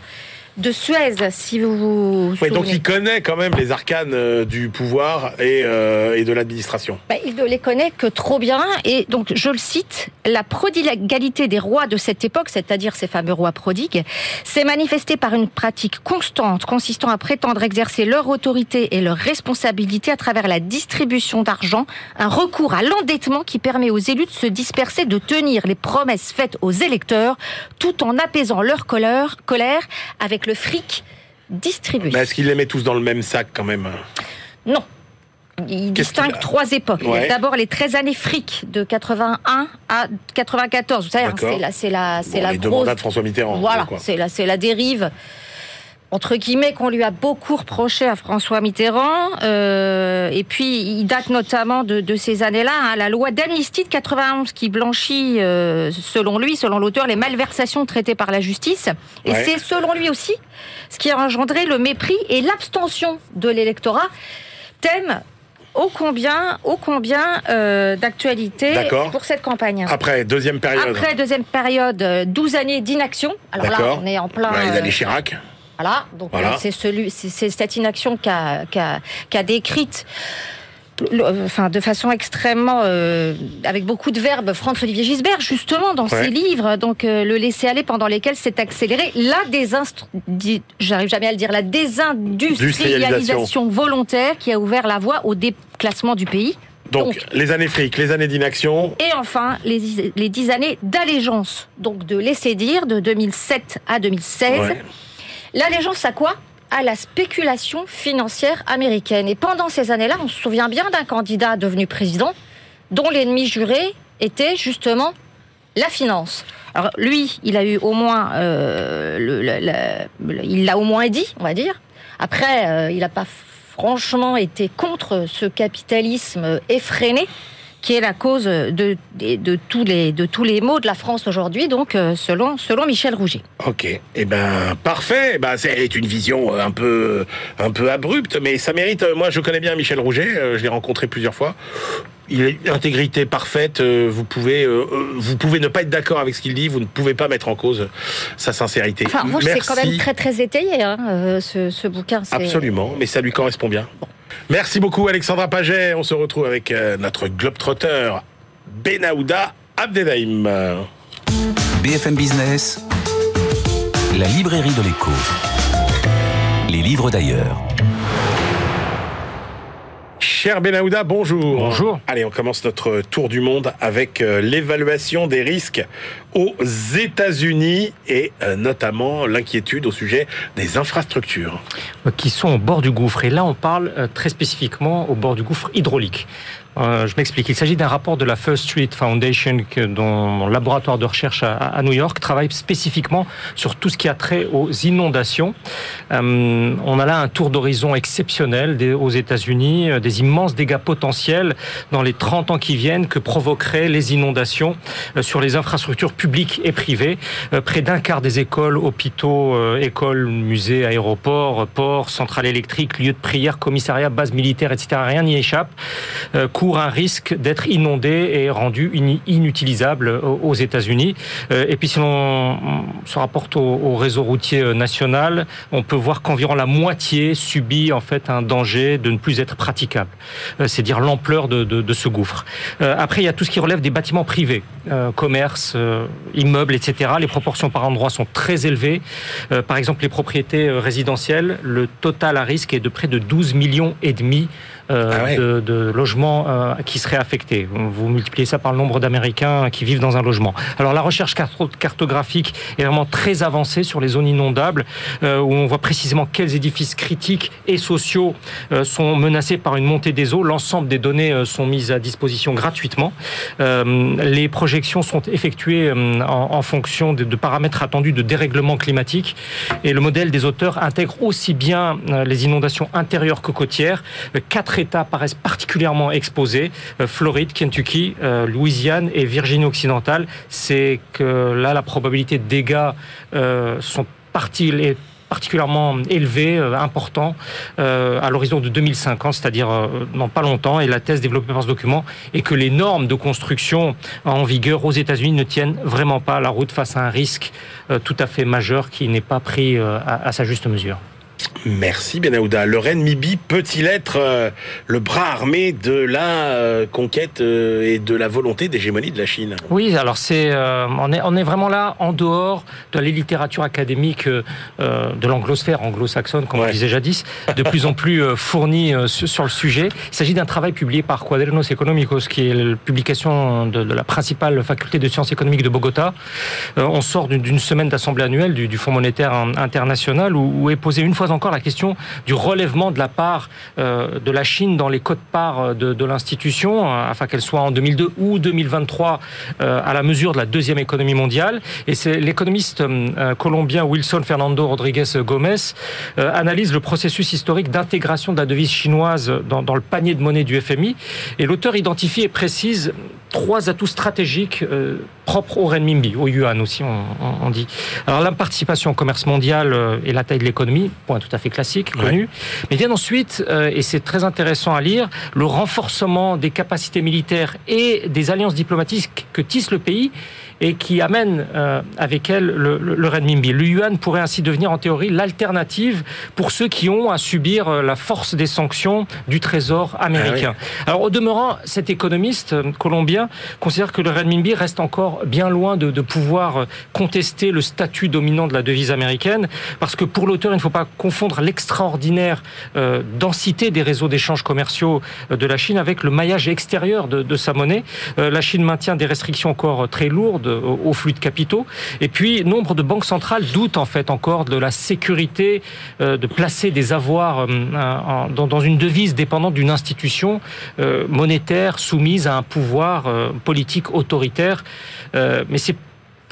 de Suez, si vous vous oui, donc il connaît quand même les arcanes euh, du pouvoir et, euh, et de l'administration. Bah, il ne les connaît que trop bien. Et donc, je le cite, la prodigalité des rois de cette époque, c'est-à-dire ces fameux rois prodigues, s'est manifestée par une pratique constante consistant à prétendre exercer leur autorité et leur responsabilité à travers la distribution d'argent, un recours à l'endettement qui permet aux élus de se disperser, de tenir les promesses faites aux électeurs, tout en apaisant leur colère, colère avec le fric distribué. Mais est-ce qu'ils les met tous dans le même sac quand même? Non. Il distingue trois époques. D'abord les 13 années fric de 81 à 94. Vous savez, hein, c'est la, c'est la, c'est la les grosse... de François Mitterrand. Voilà, c'est la, c'est la dérive entre guillemets, qu'on lui a beaucoup reproché à François Mitterrand. Euh, et puis, il date notamment de, ces années-là, hein, la loi d'amnistie de 91 qui blanchit, euh, selon lui, selon l'auteur, les malversations traitées par la justice. Et c'est, selon lui aussi, ce qui a engendré le mépris et l'abstention de l'électorat. Thème ô combien, ô combien euh, d'actualité pour cette campagne. Après, deuxième période. Après, deuxième période, 12 années d'inaction. Alors là, on est en plein... les Chirac. Voilà, donc c'est celui, c'est cette inaction qu'a qu décrite enfin, de façon extrêmement, euh, avec beaucoup de verbes, François-Olivier Gisbert, justement, dans ses livres, donc euh, le laisser aller pendant lesquels s'est accéléré la j'arrive jamais à le dire, la désindustrialisation volontaire qui a ouvert la voie au déclassement du pays. Donc, les années fric, les années d'inaction. Et enfin, les, les dix années d'allégeance, donc de laisser dire, de 2007 à 2016. L'allégeance à quoi? À la spéculation financière américaine. Et pendant ces années-là, on se souvient bien d'un candidat devenu président dont l'ennemi juré était justement la finance. Alors lui, il a eu au moins, euh, il l'a au moins dit, on va dire. Après, euh, il n'a pas franchement été contre ce capitalisme effréné qui est la cause de, de, tous, les, de tous les maux de la France aujourd'hui, donc euh, selon, selon Michel Rouget. Ok, et eh ben parfait. Ben, c'est une vision un peu, un peu abrupte, mais ça mérite. Moi, je connais bien Michel Rouget, euh, je l'ai rencontré plusieurs fois. Il a une intégrité parfaite. Euh, vous pouvez, vous pouvez ne pas être d'accord avec ce qu'il dit. Vous ne pouvez pas mettre en cause sa sincérité. Enfin, moi, c'est quand même très très étayé hein, ce, ce, bouquin. Absolument, mais ça lui correspond bien. Merci beaucoup Alexandra Paget. On se retrouve avec euh, notre globetrotter Benahouda Abdelhaim. BFM Business, la librairie de l'écho. Les livres d'ailleurs. Cher Benahouda, bonjour. Bonjour. Allez, on commence notre tour du monde avec euh, l'évaluation des risques aux États-Unis et euh, notamment l'inquiétude au sujet des infrastructures. Qui sont au bord du gouffre. Et là, on parle euh, très spécifiquement au bord du gouffre hydraulique. Euh, je m'explique. Il s'agit d'un rapport de la First Street Foundation, dont mon laboratoire de recherche à, New York travaille spécifiquement sur tout ce qui a trait aux inondations. Euh, on a là un tour d'horizon exceptionnel aux États-Unis, euh, des immenses dégâts potentiels dans les 30 ans qui viennent que provoqueraient les inondations sur les infrastructures publiques et privées. près d'un quart des écoles, hôpitaux, écoles, musées, aéroports, ports, centrales électriques, lieux de prière, commissariats, bases militaires, etc. Rien n'y échappe court un risque d'être inondé et rendu inutilisable aux États-Unis. Euh, et puis si l'on se rapporte au, réseau routier euh, national, on peut voir qu'environ la moitié subit en fait un danger de ne plus être praticable. Euh, c'est dire l'ampleur de, de, ce gouffre. Après, il y a tout ce qui relève des bâtiments privés, commerces, immeubles, etc. Les proportions par endroit sont très élevées. Par exemple, les propriétés résidentielles, le total à risque est de près de 12 millions et demi euh, ah de, de, logements euh, qui seraient affectés. Vous multipliez ça par le nombre d'Américains qui vivent dans un logement. Alors la recherche cartographique est vraiment très avancée sur les zones inondables, euh, où on voit précisément quels édifices critiques et sociaux sont menacés par une montée des eaux. L'ensemble des données sont mises à disposition gratuitement. les projections sont effectuées en, fonction de, de, paramètres attendus de dérèglement climatique. Et le modèle des auteurs intègre aussi bien les inondations intérieures que côtières. Quatre États paraissent particulièrement exposés, euh, Floride, Kentucky, euh, Louisiane et Virginie occidentale. C'est que là, la probabilité de dégâts euh, sont partis particulièrement élevé, important, à l'horizon de 2050, c'est-à-dire dans pas longtemps. Et la thèse développée par ce document est que les normes de construction en vigueur aux États-Unis ne tiennent vraiment pas la route face à un risque tout à fait majeur qui n'est pas pris à sa juste mesure. Merci Benahouda. Le Renminbi peut-il être euh, le bras armé de la euh, conquête euh, et de la volonté d'hégémonie de la Chine? Oui, alors c'est on est on est vraiment là en dehors de la littérature académique de l'anglosphère anglo-saxonne, comme on disait jadis, de plus en plus fournie sur le sujet. Il s'agit d'un travail publié par Cuadernos Económicos, qui est la publication de, la principale faculté de sciences économiques de Bogota. on sort d'une semaine d'assemblée annuelle du, Fonds monétaire international où, où est posée une fois encore la question du relèvement de la part euh, de la Chine dans les codes-parts de, de l'institution, euh, afin qu'elle soit en 2002 ou 2023 euh, à la mesure de la deuxième économie mondiale. Et c'est l'économiste colombien Wilson Fernando Rodriguez Gomez analyse le processus historique d'intégration de la devise chinoise dans, le panier de monnaie du FMI. Et l'auteur identifie et précise trois atouts stratégiques propres au renminbi, au yuan aussi, on, on dit. Alors la participation au commerce mondial et la taille de l'économie, point tout à fait classique, connu. Mais vient ensuite, euh, et c'est très intéressant à lire, le renforcement des capacités militaires et des alliances diplomatiques que tisse le pays et qui amène euh, avec elle le, le, le, renminbi. Le yuan pourrait ainsi devenir en théorie l'alternative pour ceux qui ont à subir euh, la force des sanctions du Trésor américain. Ah Alors au demeurant, cet économiste euh, colombien considère que le renminbi reste encore bien loin de, de pouvoir contester le statut dominant de la devise américaine, parce que pour l'auteur, il ne faut pas confondre l'extraordinaire euh, densité des réseaux d'échanges commerciaux de la Chine avec le maillage extérieur de, de sa monnaie. Euh, la Chine maintient des restrictions encore très lourdes au flux de capitaux. Et puis, nombre de banques centrales doutent en fait encore de la sécurité euh, de placer des avoirs euh, dans une devise dépendante d'une institution euh, monétaire soumise à un pouvoir politique autoritaire. Mais c'est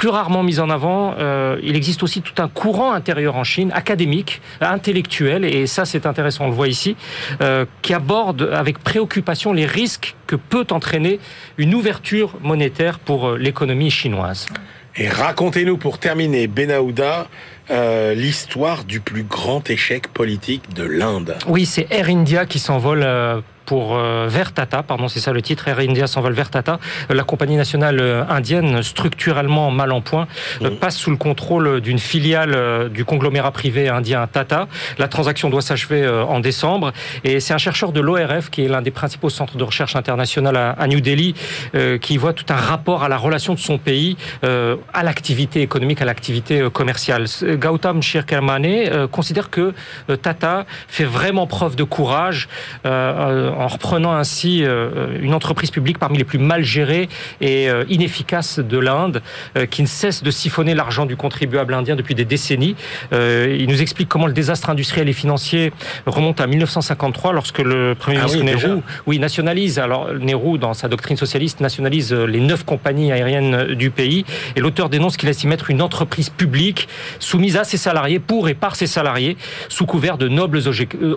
plus rarement mis en avant. il existe aussi tout un courant intérieur en Chine, académique, intellectuel, et ça c'est intéressant, on le voit ici, qui aborde avec préoccupation les risques que peut entraîner une ouverture monétaire pour euh, l'économie chinoise. Et racontez-nous pour terminer, Benahouda, euh, l'histoire du plus grand échec politique de l'Inde. Oui, c'est Air India qui s'envole euh, pour euh, vers Tata, pardon, c'est ça le titre, Air India s'envole vers Tata. Euh, la compagnie nationale euh, indienne, structurellement mal en point, mmh. passe sous le contrôle d'une filiale du conglomérat privé indien Tata. La transaction doit s'achever en décembre et c'est un chercheur de l'ORF, qui est l'un des principaux centres de recherche internationale à New Delhi, qui voit tout un rapport à la relation de son pays à l'activité économique, à l'activité commerciale. Gautam Shirkermane considère que Tata fait vraiment preuve de courage en reprenant ainsi euh, une entreprise publique parmi les plus mal gérées et euh, inefficaces de l'Inde, euh, qui ne cesse de siphonner l'argent du contribuable indien depuis des décennies. Il nous explique comment le désastre industriel et financier remonte à 1953, lorsque le Premier ah ministre Nehru oui, nationalise, alors Nehru, dans sa doctrine socialiste, nationalise les neuf compagnies aériennes du pays, et l'auteur dénonce qu'il laisse y mettre une entreprise publique soumise à ses salariés, pour et par ses salariés, sous couvert de nobles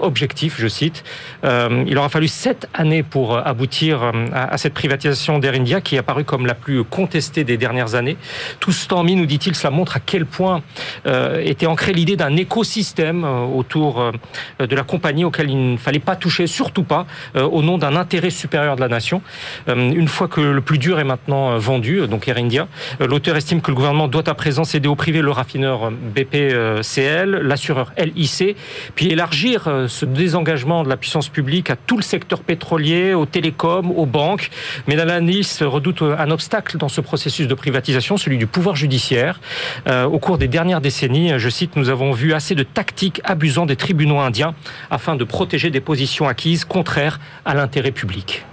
objectifs, je cite. il aura fallu sept années pour euh, aboutir euh, à cette privatisation d'Air India qui est apparue comme la plus contestée des dernières années. Tout ce temps mis, nous dit-il, cela montre à quel point euh, était ancrée l'idée d'un écosystème autour de la compagnie auquel il ne fallait pas toucher, surtout pas, au nom d'un intérêt supérieur de la nation. Une fois que le plus dur est maintenant vendu, donc Air India, l'auteur estime que le gouvernement doit à présent céder au privé le raffineur BPCL, l'assureur LIC, puis élargir ce désengagement de la puissance publique à tout le secteur pétrolier, aux télécoms, aux banques. Mais l'analyse redoute un obstacle dans ce processus de privatisation, celui du pouvoir judiciaire. Euh, au cours des dernières décennies, je cite, nous avons vu assez de tactiques abusant des tribunaux indiens afin de protéger des positions acquises contraires à l'intérêt public.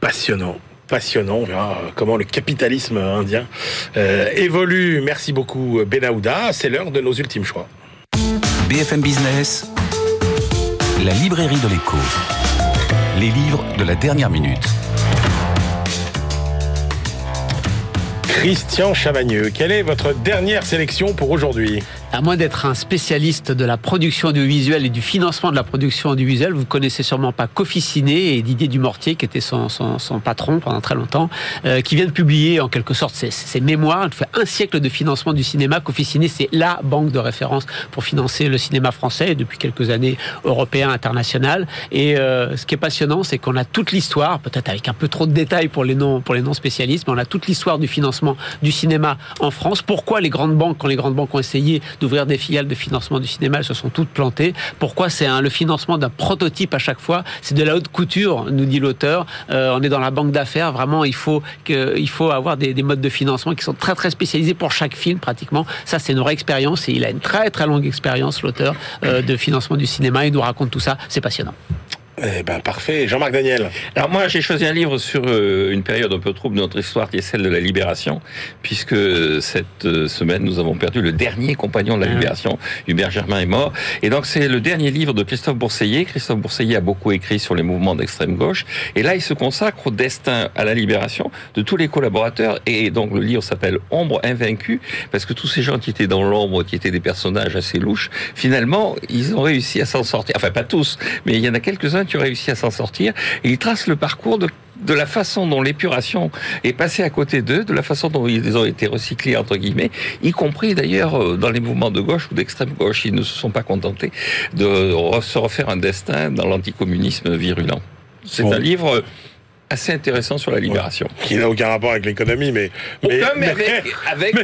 Passionnant passionnant. On verra euh, comment le capitalisme indien euh, évolue. Merci beaucoup, Benahouda. C'est l'heure de nos ultimes choix. BFM Business, la librairie de l'écho les livres de la dernière minute. Christian Chavagneux, quelle est votre dernière sélection pour aujourd'hui? À moins d'être un spécialiste de la production audiovisuelle et du financement de la production audiovisuelle, vous connaissez sûrement pas Ciné et Didier Dumortier, qui était son, son, patron pendant très longtemps, euh, qui vient de publier en quelque sorte ses, ses mémoires. Il fait un siècle de financement du cinéma. Ciné, c'est la banque de référence pour financer le cinéma français et depuis quelques années européen, international. Et euh, ce qui est passionnant, c'est qu'on a toute l'histoire, peut-être avec un peu trop de détails pour les non pour les non spécialistes, mais on a toute l'histoire du financement du cinéma en France. Pourquoi les grandes banques, quand les grandes banques ont essayé d'ouvrir des filiales de financement du cinéma, elles se sont toutes plantées. Pourquoi c'est le financement d'un prototype à chaque fois? C'est de la haute couture, nous dit l'auteur. Euh, on est dans la banque d'affaires. Vraiment, il faut avoir des, des, modes de financement qui sont très très spécialisés pour chaque film pratiquement. Ça, c'est une vraie expérience et il a une très très longue expérience, l'auteur euh, de financement du cinéma. Il nous raconte tout ça. C'est passionnant. Eh ben parfait, Jean-Marc Daniel. Alors moi j'ai choisi un livre sur euh, une période un peu trouble de notre histoire qui est celle de la libération, puisque cette euh, semaine nous avons perdu le dernier compagnon de la ah libération, Hubert Germain est mort. Et donc c'est le dernier livre de Christophe Bourseillet. Christophe Bourseillet a beaucoup écrit sur les mouvements d'extrême gauche, et là il se consacre au destin, à la libération de tous les collaborateurs. Et donc le livre s'appelle Ombre invaincue, parce que tous ces gens qui étaient dans l'ombre, qui étaient des personnages assez louches, finalement ils ont réussi à s'en sortir. Enfin pas tous, mais il y en a quelques-uns qui ont réussi à s'en sortir. Et il trace le parcours de de la façon dont l'épuration est passée à côté d'eux, de la façon dont ils ont été recyclés, entre guillemets, y compris d'ailleurs euh, dans les mouvements de gauche ou d'extrême gauche. Ils ne se sont pas contentés de se refaire un destin dans l'anticommunisme virulent. C'est un livre assez intéressant sur la libération. Qui n'a aucun rapport avec l'économie, mais. Mais, avec.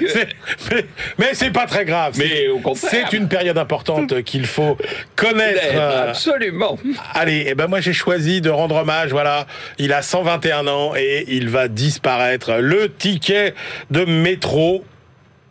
mais c'est pas très grave. Mais au contraire. C'est une période importante qu'il faut connaître. Euh, absolument. Allez, et eh ben moi j'ai choisi de rendre hommage. Voilà, il a 121 ans et il va disparaître. Le ticket de métro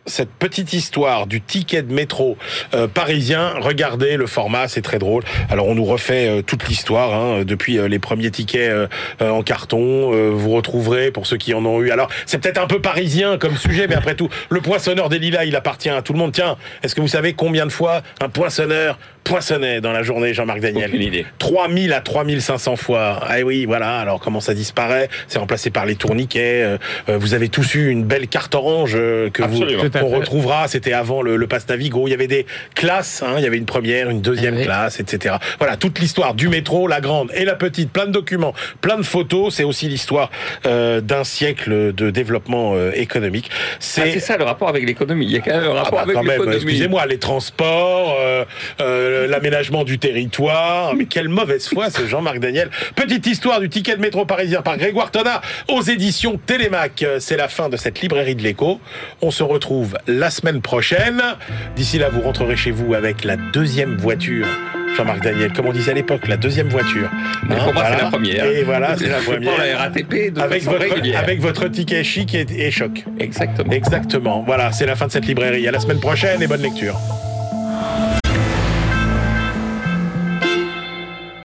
cette petite histoire du ticket de métro euh, parisien. Regardez le format, c'est très drôle. Alors on nous refait euh, toute l'histoire hein, depuis euh, les premiers tickets en carton. vous retrouverez pour ceux qui en ont eu. Alors c'est peut-être un peu parisien comme sujet, mais après tout, le poinçonneur des lilas, il appartient à tout le monde. Tiens, est-ce que vous savez combien de fois un poinçonneur poinçonnait dans la journée, Jean-Marc Daniel Aucune idée. 3000 à 3500 fois. Ah oui, voilà. Alors comment ça disparaît? C'est remplacé par les tourniquets. vous avez tous eu une belle carte orange que vous on retrouvera. C'était avant le, le pass Navigo. Il y avait des classes. Hein, il y avait une première, une deuxième ah classe, etc. Voilà, toute l'histoire du métro, la grande et la petite. Plein de documents, plein de photos. C'est aussi l'histoire euh, d'un siècle de développement euh, économique. C'est ah, ça le rapport avec l'économie. Il y a quand même un rapport ah bah, avec l'économie. Excusez-moi, les transports, euh, euh, l'aménagement du territoire. Mais quelle mauvaise foi, ce Jean-Marc Daniel. Petite histoire du ticket de métro parisien par Grégoire Tonnat aux éditions Télémac. C'est la fin de cette librairie de l'écho. On se retrouve la semaine prochaine. D'ici là, vous rentrerez chez vous avec la deuxième voiture. Jean-Marc Daniel, comme on disait à l'époque, la deuxième voiture. Mais pour moi, c'est la première. Et voilà, c'est la première. la RATP de avec votre, avec votre ticket chic et, et choc. Exactement. Exactement. Voilà, c'est la fin de cette librairie. À la semaine prochaine et bonne lecture.